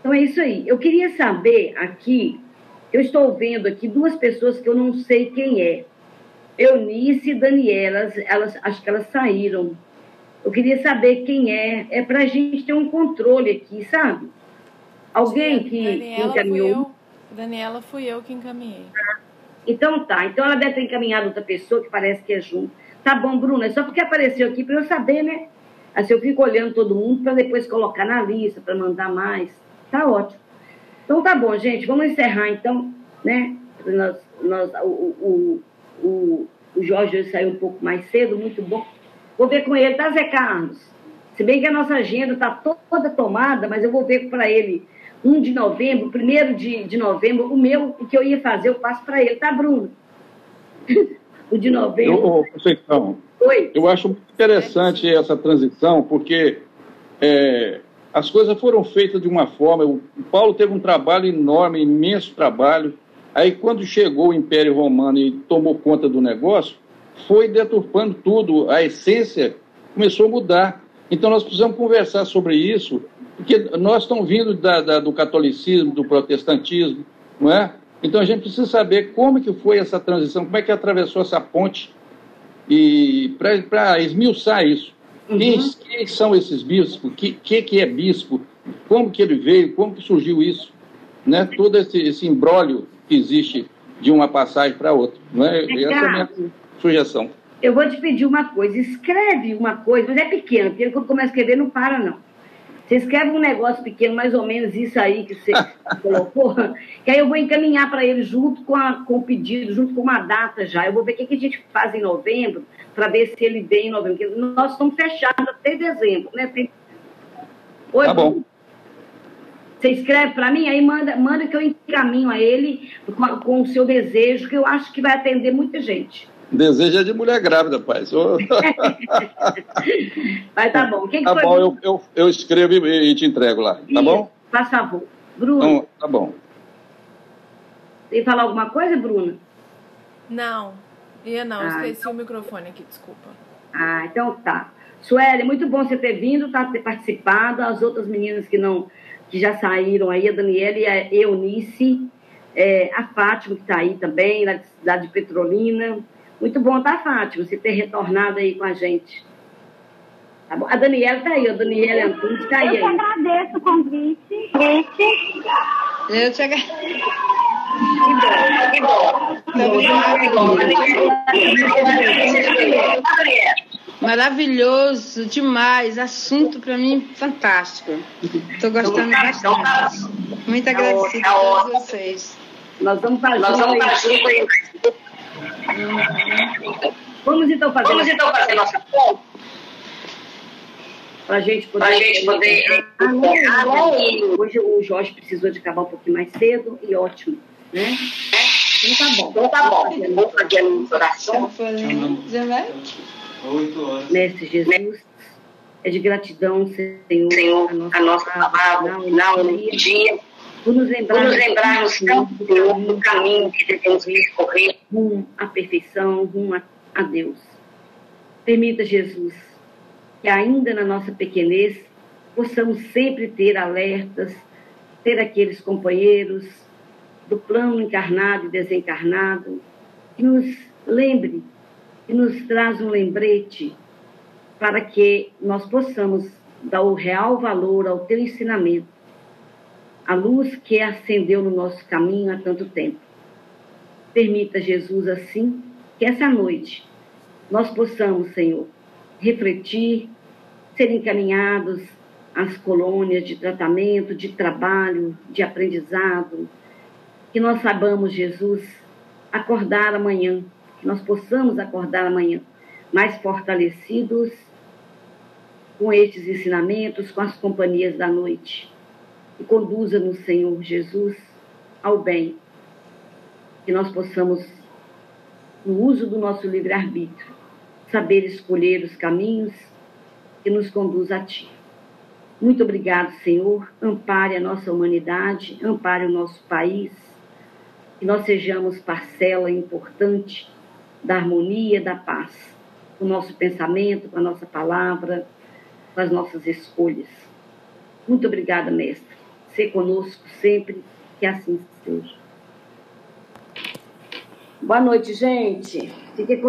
Então é isso aí. Eu queria saber aqui, eu estou vendo aqui duas pessoas que eu não sei quem é. Eunice e Daniela, elas, elas, acho que elas saíram. Eu queria saber quem é, é para a gente ter um controle aqui, sabe? Alguém que, Daniela que encaminhou. Fui eu, Daniela fui eu que encaminhei. Ah, então tá, então ela deve ter encaminhado outra pessoa que parece que é junto. Tá bom, Bruna, é só porque apareceu aqui para eu saber, né? Assim eu fico olhando todo mundo para depois colocar na lista, para mandar mais. Tá ótimo. Então tá bom, gente, vamos encerrar então, né? Nós, nós, o, o, o, o Jorge saiu um pouco mais cedo, muito bom. Vou ver com ele, tá, Zé Carlos? Se bem que a nossa agenda está toda tomada, mas eu vou ver para ele 1 de novembro, 1 de, de novembro, o meu, o que eu ia fazer, eu passo para ele, tá, Bruno? o de novembro. Eu, Conceição, Oi? eu acho interessante essa transição, porque é, as coisas foram feitas de uma forma. O Paulo teve um trabalho enorme, imenso trabalho. Aí, quando chegou o Império Romano e tomou conta do negócio, foi deturpando tudo, a essência começou a mudar. Então, nós precisamos conversar sobre isso porque nós estamos vindo da, da, do catolicismo, do protestantismo, não é? Então a gente precisa saber como que foi essa transição, como é que atravessou essa ponte e para esmiuçar isso. Uhum. Quem, quem, são esses bispos? O que, que, que é bispo? Como que ele veio? Como que surgiu isso? Né? Todo esse, esse imbróglio que existe de uma passagem para outra. Não é? Essa é a minha sugestão. Eu vou te pedir uma coisa. Escreve uma coisa, mas é pequeno, porque quando começa a escrever não para, não Você escreve um negócio pequeno, mais ou menos isso aí que você colocou, que aí eu vou encaminhar para ele junto com, a, com o pedido, junto com uma data já. Eu vou ver o que, que a gente faz em novembro, para ver se ele vem em novembro. Porque nós estamos fechados até dezembro, né? Tem... Oi, tá bom. Você escreve para mim, aí manda, manda que eu encaminho a ele com, com o seu desejo, que eu acho que vai atender muita gente. Desejo é de mulher grávida, pai. Sou... Mas tá bom. Que tá que bom, eu, eu, eu, escrevo e te entrego lá, tá Isso, bom? Faz favor. Bruno. Então, tá bom. Tem falar alguma coisa, Bruna? Não. Ia não, ah, esqueci então... o microfone aqui, desculpa. Ah, então tá. Sueli, muito bom você ter vindo, tá, ter participado. As outras meninas que não, que já saíram aí, a Daniela e a Eunice, é, a Fátima, que está aí também, lá de, lá de Petrolina. Muito bom, tá, Fátima, você ter retornado aí com a gente. Tá bom? A Daniela tá aí, a Daniela Antunes tá aí. Eu te agradeço o convite. Eu te agradeço. Que bom, que bom. Maravilhoso, demais. Assunto para mim fantástico. Estou gostando bastante. Muito agradecida a todos vocês. Nós vamos fazer. Nós vamos então fazer, Vamos, então fazer nossa conta. Para a gente poder. Pra gente poder... Ah, não, não. Hoje o Jorge precisou de acabar um pouquinho mais cedo e ótimo. Né? Então tá bom. Então tá bom. Vamos fazer a oração. Mestre Jesus, é de gratidão, Senhor, Senhor a nossa, a nossa palavra, final, dia por nos lembrarmos, nos lembrarmos tanto do caminho que devemos percorrer. Rumo à perfeição, rumo a, a Deus. Permita, Jesus, que ainda na nossa pequenez possamos sempre ter alertas, ter aqueles companheiros do plano encarnado e desencarnado, que nos lembre, que nos traz um lembrete para que nós possamos dar o real valor ao teu ensinamento a luz que acendeu no nosso caminho há tanto tempo. Permita, Jesus, assim, que essa noite nós possamos, Senhor, refletir, ser encaminhados às colônias de tratamento, de trabalho, de aprendizado, que nós saibamos, Jesus, acordar amanhã, que nós possamos acordar amanhã mais fortalecidos com estes ensinamentos, com as companhias da noite e conduza-nos, Senhor Jesus, ao bem. Que nós possamos, no uso do nosso livre-arbítrio, saber escolher os caminhos que nos conduz a Ti. Muito obrigado, Senhor. Ampare a nossa humanidade, ampare o nosso país, que nós sejamos parcela importante da harmonia, da paz, com o nosso pensamento, com a nossa palavra, com as nossas escolhas. Muito obrigada, Mestre ser conosco sempre, que assim seja. Boa noite, gente. Fique com